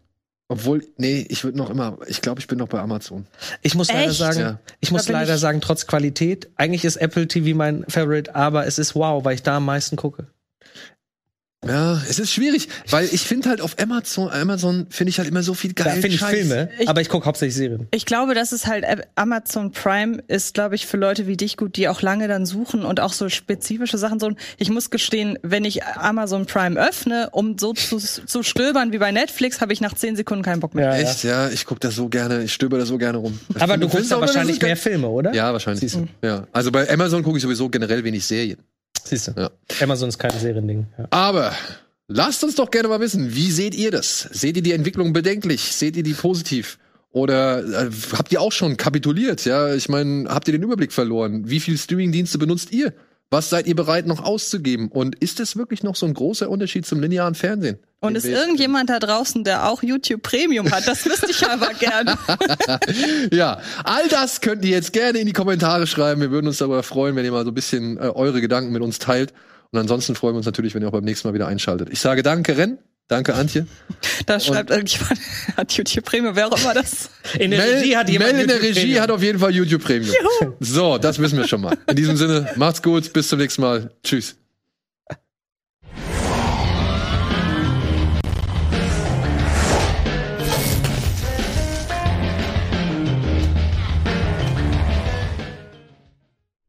obwohl, nee, ich würde noch immer, ich glaube, ich bin noch bei Amazon. Ich muss leider Echt? sagen, Ja. ich muss leider ich- sagen, trotz Qualität, eigentlich ist Apple TV mein Favorite, aber es ist wow, weil ich da am meisten gucke. Ja, es ist schwierig, weil ich finde halt auf Amazon, Amazon finde ich halt immer so viel Da geil. finde ich Filme, Ich- aber ich gucke hauptsächlich Serien. Ich glaube, das ist halt Ä- Amazon Prime ist, glaube ich, für Leute wie dich gut, die auch lange dann suchen und auch so spezifische Sachen so. Ich muss gestehen, wenn ich Amazon Prime öffne, um so zu, zu stöbern wie bei Netflix, habe ich nach zehn Sekunden keinen Bock mehr. Echt, ja, ich gucke da so gerne, ich stöber da so gerne rum. Ich Aber finde- du guckst ja immer wahrscheinlich mehr Filme, oder? Ja, wahrscheinlich. Ja, also bei Amazon gucke ich sowieso generell wenig Serien. Siehst du. Ja. Amazon ist kein Seriending. Ja. Aber lasst uns doch gerne mal wissen, wie seht ihr das? Seht ihr die Entwicklung bedenklich? Seht ihr die positiv? Oder äh, habt ihr auch schon kapituliert? Ja, ich meine, habt ihr den Überblick verloren? Wie viele Streamingdienste benutzt ihr? Was seid ihr bereit noch auszugeben? Und ist es wirklich noch so ein großer Unterschied zum linearen Fernsehen? Und ist irgendjemand da draußen, der auch YouTube Premium hat? Das wüsste ich aber gerne. <laughs> Ja, all das könnt ihr jetzt gerne in die Kommentare schreiben. Wir würden uns darüber freuen, wenn ihr mal so ein bisschen äh, eure Gedanken mit uns teilt. Und ansonsten freuen wir uns natürlich, wenn ihr auch beim nächsten Mal wieder einschaltet. Ich sage danke, Ren. Danke, Antje. Da schreibt irgendjemand, <laughs> hat YouTube Premium, wer auch immer das. In der Regie hat jemand Mel in der Regie Premium. hat auf jeden Fall YouTube Premium. So, das wissen wir schon mal. In diesem Sinne, macht's gut, bis zum nächsten Mal. Tschüss.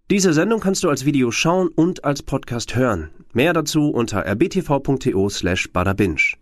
Diese Sendung kannst du als Video schauen und als Podcast hören. Mehr dazu unter rbtv.to slash badabinch.